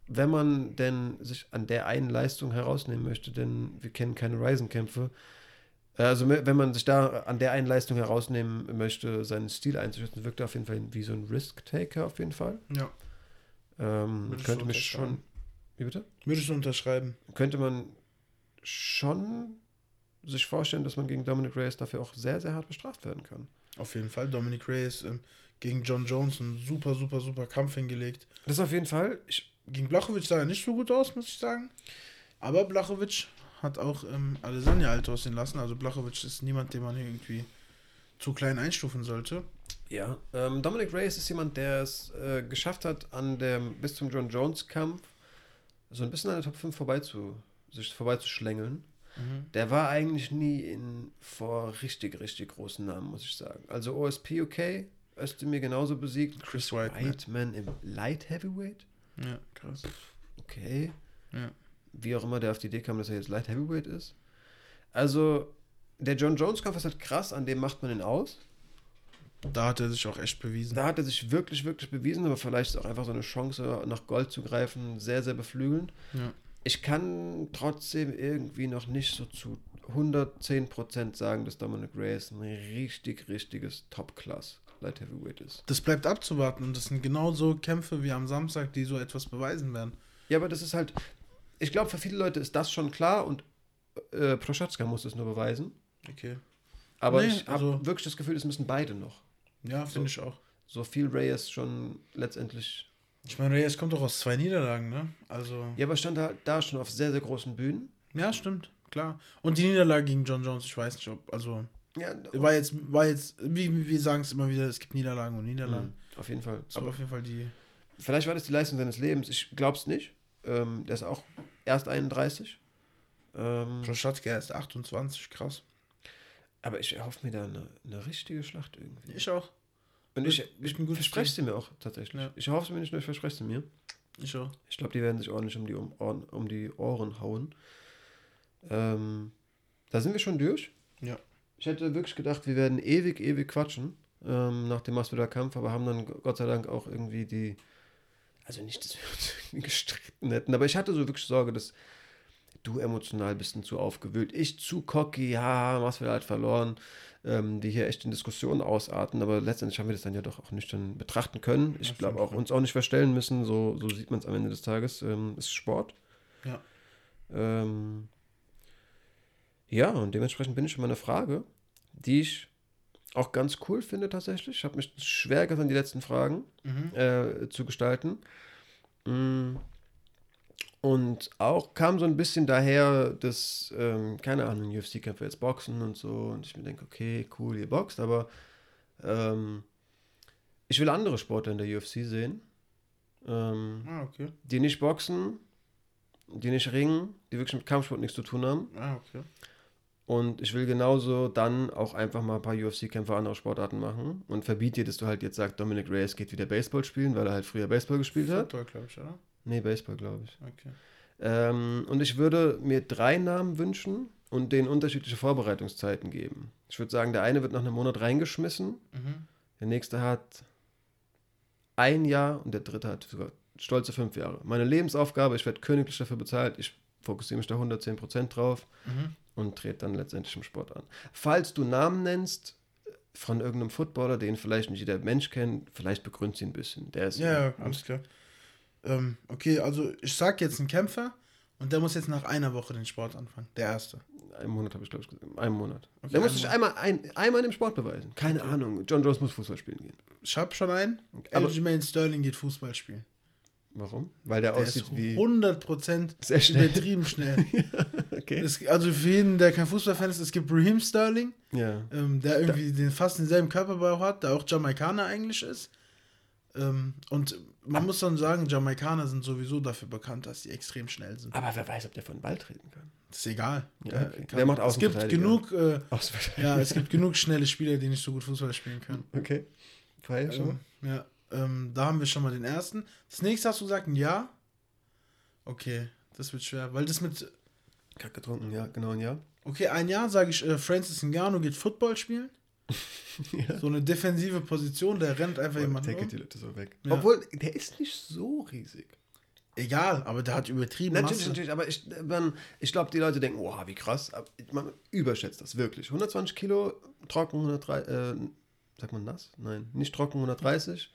wenn man denn sich an der einen Leistung herausnehmen möchte, denn wir kennen keine Ryzen-Kämpfe. Also wenn man sich da an der einen Leistung herausnehmen möchte, seinen Stil einzuschätzen, wirkt er auf jeden Fall wie so ein Risk-Taker auf jeden Fall. ja. Ähm, könnte mich schon. Wie bitte? Würdest du unterschreiben? Könnte man schon sich vorstellen, dass man gegen Dominic Reyes dafür auch sehr, sehr hart bestraft werden kann. Auf jeden Fall. Dominic Reyes ähm, gegen John Jones einen super, super, super Kampf hingelegt. Das ist auf jeden Fall. Ich, Gegen Blachowicz sah er nicht so gut aus, muss ich sagen. Aber Blachowicz hat auch ähm, Alessandria alt aussehen lassen. Also Blachowicz ist niemand, den man irgendwie zu klein einstufen sollte. Ja, ähm, Dominic Reyes ist jemand, der es äh, geschafft hat, an dem bis zum John Jones Kampf so ein bisschen an der Top 5 vorbei zu, sich vorbeizuschlängeln. Der war eigentlich nie in vor richtig, richtig großen Namen, muss ich sagen. Also OSP okay, Özdemir genauso besiegt. Chris Whiteman. Whiteman im Light Heavyweight, Ja, krass. okay. Ja. Wie auch immer der auf die Idee kam, dass er jetzt Light Heavyweight ist. Also, der John Jones Kampf ist halt krass, an dem macht man ihn aus. Da hat er sich auch echt bewiesen. Da hat er sich wirklich, wirklich bewiesen, aber vielleicht ist auch einfach so eine Chance, nach Gold zu greifen, sehr, sehr beflügelnd. Ja. Ich kann trotzdem irgendwie noch nicht so zu 110% sagen, dass Dominic Reyes ein richtig, richtiges Top-Class Light Heavyweight ist. Das bleibt abzuwarten und das sind genauso Kämpfe wie am Samstag, die so etwas beweisen werden. Ja, aber das ist halt, ich glaube, für viele Leute ist das schon klar und äh, Prochatzka muss es nur beweisen. Okay. Aber Nee, ich habe also- wirklich das Gefühl, es müssen beide noch. Ja, finde ich auch. So viel Reyes schon letztendlich. Ich meine, Reyes kommt doch aus zwei Niederlagen, ne? Also. Ja, aber stand da, da schon auf sehr, sehr großen Bühnen. Ja, stimmt, klar. Und die Niederlage gegen John Jones, ich weiß nicht, ob, also, Ja, war jetzt, war jetzt, wie wir sagen es immer wieder, es gibt Niederlagen und Niederlagen. Mhm, auf jeden Fall. So. Aber auf jeden Fall die. Vielleicht war das die Leistung seines Lebens. Ich glaube es nicht. Ähm, der ist auch erst 31. Ähm, Proschatke ist 28, krass. aber ich erhoffe mir da eine, eine richtige Schlacht irgendwie. Ich auch. Und ich, ich ein gutes verspreche sie mir auch tatsächlich. Ja. Ich hoffe es mir nicht nur, ich verspreche sie mir. Ich auch. Ich glaube, die werden sich ordentlich um die, um, Ohren, um die Ohren hauen. Ähm, da sind wir schon durch. Ja. Ich hätte wirklich gedacht, wir werden ewig, ewig quatschen ähm, nach dem Masvidal Kampf, aber haben dann Gott sei Dank auch irgendwie die, also nicht, dass wir uns irgendwie (laughs) gestritten hätten, aber ich hatte so wirklich Sorge, dass du emotional bist und zu aufgewühlt, ich zu cocky, ja, Masvidal hat verloren, ähm, die hier echt in Diskussionen ausarten, aber letztendlich haben wir das dann ja doch auch nüchtern betrachten können. Ich glaube auch uns auch nicht verstellen müssen, so, so sieht man es am Ende des Tages. Ähm, es ist Sport. Ja. Ähm, ja, und dementsprechend bin ich schon mal eine Frage, die ich auch ganz cool finde tatsächlich. Ich habe mich schwer getan, die letzten Fragen Mhm. äh, zu gestalten. Mm. Und auch kam so ein bisschen daher, dass, ähm, keine Ahnung, UFC-Kämpfer jetzt boxen und so. Und ich mir denke, okay, cool, ihr boxt, aber ähm, ich will andere Sportler in der UFC sehen. Ähm, Ah, okay. die nicht boxen, die nicht ringen, die wirklich mit Kampfsport nichts zu tun haben. Ah, okay. Und ich will genauso dann auch einfach mal ein paar UFC-Kämpfer andere Sportarten machen und verbiete dir, dass du halt jetzt sagst, Dominic Reyes geht wieder Baseball spielen, weil er halt früher Baseball gespielt hat. Football, glaube ich, oder? Nee, Baseball, glaube ich. Okay. Ähm, und ich würde mir drei Namen wünschen und denen unterschiedliche Vorbereitungszeiten geben. Ich würde sagen, der eine wird nach einem Monat reingeschmissen, Mhm. der nächste hat ein Jahr und der dritte hat sogar stolze fünf Jahre. Meine Lebensaufgabe, ich werde königlich dafür bezahlt, ich fokussiere mich da 110% drauf Mhm. und trete dann letztendlich im Sport an. Falls du Namen nennst von irgendeinem Footballer, den vielleicht nicht jeder Mensch kennt, vielleicht begründ sie ein bisschen. Der ist Ja, ja, alles klar. Ähm, okay, also ich sag jetzt einen Kämpfer und der muss jetzt nach einer Woche den Sport anfangen. Der erste. Einen Monat habe ich, glaube ich, gesagt. Einen Monat. Okay, der muss sich einmal, ein, einmal im Sport beweisen. Keine Ahnung. John Jones muss Fußball spielen gehen. Ich hab schon einen. Okay, aber- Aljamain Sterling geht Fußball spielen. Warum? Weil der, Der aussieht ist wie. 100% Sehr schnell. übertrieben (laughs) schnell. Okay. es, also für jeden, der kein Fußballfan ist, es gibt Raheem Sterling, ja. ähm, der irgendwie den, fast denselben Körperbau hat, der auch Jamaikaner eigentlich ist. Ähm, und man muss dann sagen, Jamaikaner sind sowieso dafür bekannt, dass sie extrem schnell sind. Aber wer weiß, ob der von den Ball treten kann. Das ist egal. Ja, Der okay. Der macht es gibt genug, äh, ja, es gibt genug schnelle Spieler, die nicht so gut Fußball spielen können. (laughs) Okay. Feier schon. Ähm, ja, ähm, da haben wir schon mal den ersten. Das nächste hast du gesagt, ein Ja. Okay, das wird schwer, weil das mit, Kack getrunken, ja, genau ein Jahr. okay, ein Jahr sage ich, äh, Francis Ngannou geht Football spielen. (laughs) ja. So eine defensive Position, der rennt einfach jemand Take um. die Leute so weg. Ja. Obwohl, der ist nicht so riesig. Egal, aber der hat übertrieben Natürlich, Masse. natürlich, aber ich, man, ich glaube, die Leute denken, oh, wie krass. Aber man überschätzt das wirklich. 120 Kilo, trocken, 130, äh, sagt man nass? Nein, nicht trocken, 130.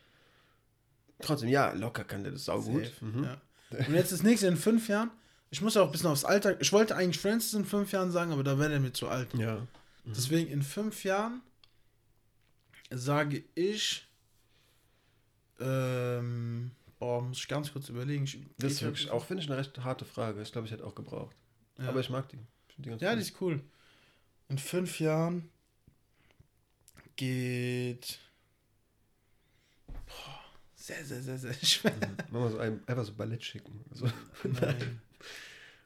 Trotzdem, ja, locker kann der das saugut. Safe, Mhm. ja. Und jetzt das nächste in fünf Jahren. Ich muss auch ein bisschen aufs Alter. Ich wollte eigentlich Francis in fünf Jahren sagen, aber da wäre er mir zu alt. Ja. Deswegen in fünf Jahren sage ich. Ähm, boah, muss ich ganz kurz überlegen. Ich, Das ist wirklich auch, finde ich, eine recht harte Frage. Ich glaube, ich hätte auch gebraucht. Ja. Aber ich mag die. Die Ja, cool. die ist cool. In fünf Jahren geht. Sehr, sehr, sehr, sehr (laughs) schwer. Mach mal so ein, einfach so Ballett schicken. Also, (laughs) Nein.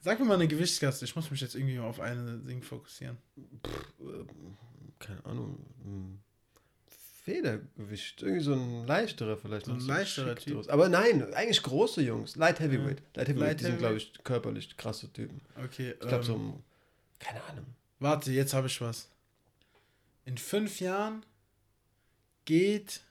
Sag mir mal eine Gewichtsklasse. Ich muss mich jetzt irgendwie auf eine Ding fokussieren. ähm, keine Ahnung. hm, Federgewicht. Irgendwie so ein leichterer vielleicht. So ein leichterer Typ. draus. Aber nein, eigentlich große Jungs. Light Heavyweight. Light Heavyweight, Light die sind, glaube ich, körperlich krasse Typen. Okay. Ich glaube, ähm, so keine Ahnung. Warte, jetzt habe ich was. In fünf Jahren geht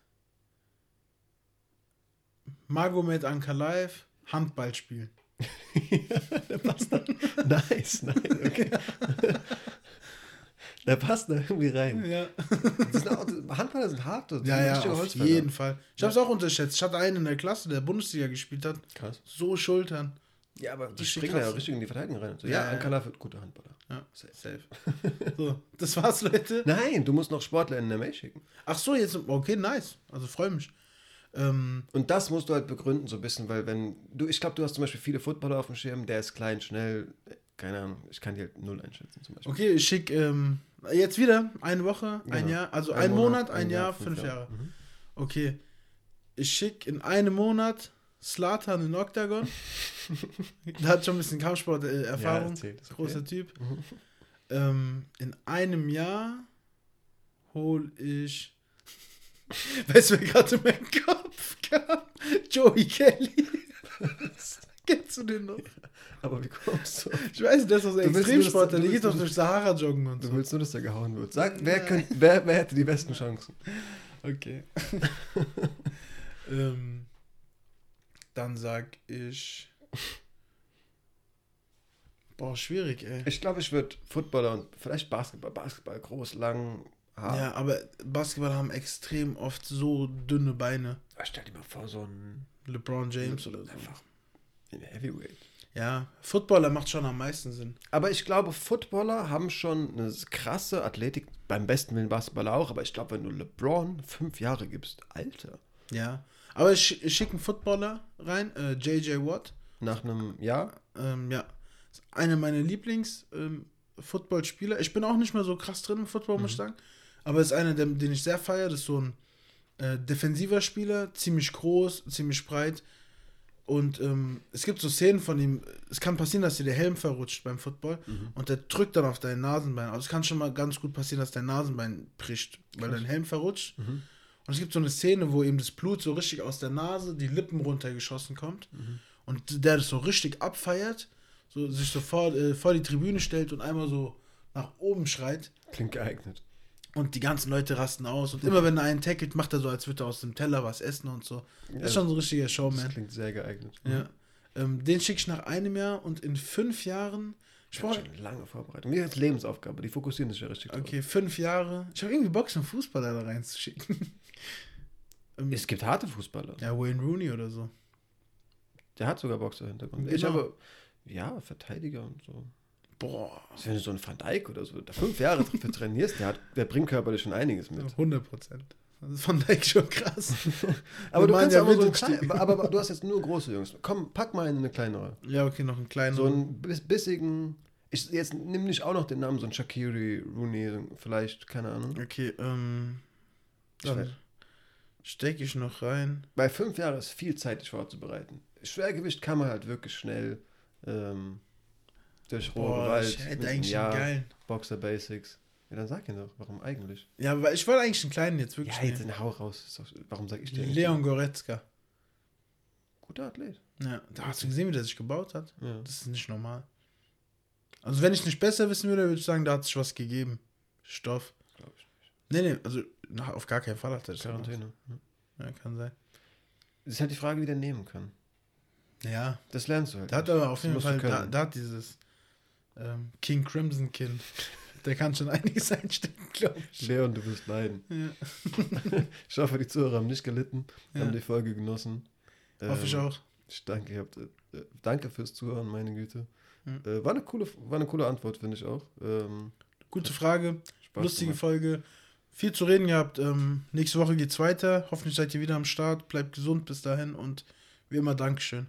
Magomed Ankalaev Handball spielen. (laughs) Der passt da. nice, nein, okay. (laughs) Der passt da irgendwie rein. Ja, auch, Handballer sind hart. Das ja, ja auf Holzfäller. jeden Fall. Ich habe es auch unterschätzt. Ich hatte einen in der Klasse, der Bundesliga gespielt hat. Krass. So Schultern. Ja, aber die springen ja richtig in die Verteidigung rein. So. Ja, Ja, ja. Ankala wird guter Handballer. Ja, safe. (laughs) So, das war's, Leute. Nein, du musst noch Sportler in der Mail schicken. Ach so, jetzt, okay, nice. Also freue mich. Ähm, Und das musst du halt begründen, so ein bisschen, weil wenn du, ich glaube, du hast zum Beispiel viele Footballer auf dem Schirm, der ist klein, schnell, keine Ahnung, ich kann die halt null einschätzen zum Beispiel. okay, ich schick ähm, jetzt wieder eine Woche, ein Genau. Jahr, also Ein ein, Monat, Monat, ein, ein Jahr, Jahr, fünf, fünf Jahre. Jahre. Mhm. Okay, ich schick in einem Monat Slatan in Octagon. (laughs) Der hat schon ein bisschen Kampfsport-Erfahrung. Ja, zählt, ist okay. Großer Typ. Mhm. Ähm, in einem Jahr hol ich. (laughs) Weißt du, wer gerade in meinen Kopf kam? Joey Kelly. (laughs) Kennst du den noch? Aber wie kommst du? Ich weiß nicht, das ist aus Du willst nur, Extremsport, dass- du der geht doch durch Sahara joggen und Du so. willst nur, dass er gehauen wird. Sag, wer, könnt, wer, wer hätte die besten Chancen? Okay. (laughs) ähm, dann sag ich. Boah, schwierig, ey. Ich glaube, ich würde Footballer und vielleicht Basketball. Basketball groß, lang, hart. Ja, aber Basketballer haben extrem oft so dünne Beine. Stell dir mal vor, so ein LeBron James oder so. Einfach in Heavyweight. Ja, Footballer macht schon am meisten Sinn. Aber ich glaube, Footballer haben schon eine krasse Athletik. Beim besten Willen Basketballer auch. Aber ich glaube, wenn du LeBron fünf Jahre gibst, Alter, Ja. Aber ich, ich schicke einen Footballer rein, äh, JJ Watt. nach einem Jahr. Ähm, ja. Einer meiner Lieblings-Footballspieler. ich bin auch nicht mehr so krass drin im Football, muss ich sagen. Aber ist einer, der, den ich sehr feiere. Das ist so ein äh, defensiver Spieler, ziemlich groß, ziemlich breit. Und ähm, es gibt so Szenen von ihm, es kann passieren, dass dir der Helm verrutscht beim Football und der drückt dann auf dein Nasenbein. Also es kann schon mal ganz gut passieren, dass dein Nasenbein bricht, weil dein Helm verrutscht. Und es gibt so eine Szene, wo ihm das Blut so richtig aus der Nase, die Lippen runtergeschossen kommt. Und der das so richtig abfeiert, so, sich so vor, äh, vor die Tribüne stellt und einmal so nach oben schreit. Klingt geeignet. Und die ganzen Leute rasten aus. Und immer wenn er einen tackelt, macht er so, als würde er aus dem Teller was essen und so. Das Ja, ist schon so ein richtiger Das Showman. klingt sehr geeignet. Ja. Ähm, den schicke ich nach einem Jahr und in fünf Jahren. Ich Ich habe brauche schon lange Vorbereitung. Mir ist Lebensaufgabe. Die fokussieren sich ja richtig drauf. Okay, fünf Jahre. Ich habe irgendwie Bock, einen Fußballer da reinzuschicken. (laughs) Es gibt harte Fußballer. ja, Wayne Rooney oder so. Der hat sogar Boxer-Hintergrund. Ich Genau. habe, ja, Verteidiger und so. Boah, Also wenn du so einen Van Dijk oder so, da fünf Jahre für trainierst, der, hat, der bringt körperlich schon einiges mit. 100 Prozent. Das ist von Dijk schon krass. (laughs) Aber du ja so ein klein, aber, aber du hast jetzt nur große Jungs. Komm, pack mal in eine kleinere. Ja, okay, noch einen kleinen. So einen bis, bissigen. Ich jetzt nimm nicht auch noch den Namen, so ein Shakiri, Rooney, vielleicht, keine Ahnung. Okay, ähm. Dann stecke ich noch rein. Bei fünf Jahren ist viel Zeit, dich vorzubereiten. Schwergewicht kann man halt wirklich schnell ähm, durch rohe Boah, Gewalt. ich hätte eigentlich Jahr, einen geilen. Boxer Basics. Ja, dann sag ihn doch, warum eigentlich? Ja, weil ich wollte eigentlich einen kleinen jetzt wirklich. Ja, jetzt in Hau raus. Warum sag ich dir nehmen. eigentlich? Leon Goretzka. Guter Athlet. Ja, da hast du gesehen, wie der sich gebaut hat. Ja. Das ist nicht normal. Also, wenn ich nicht besser wissen würde, würde ich sagen, da hat sich was gegeben. Stoff. Glaub ich. Nee, nee, also na, auf gar keinen Fall hat er das. Quarantäne. Ja. Ja, kann sein. Das ist halt die Frage, wie der nehmen kann. Ja, Das lernst du halt. der hat nicht. aber auf jeden Fall, da, können. da hat dieses ähm, King Crimson Kind. Der kann schon (laughs) einiges einstecken, glaube ich. Leon, du wirst leiden. Ja. (laughs) Ich hoffe, die Zuhörer haben nicht gelitten, Ja. haben die Folge genossen. Hoffe ich Ähm, auch. Ich danke, ihr habt, äh, danke fürs Zuhören, meine Güte. Hm. Äh, war, eine coole, war eine coole Antwort, finde ich auch. Ähm, Gute Frage, lustige gemacht. Folge. Viel zu reden gehabt. Ähm, nächste Woche geht's weiter. Hoffentlich seid ihr wieder am Start. Bleibt gesund bis dahin und wie immer Dankeschön.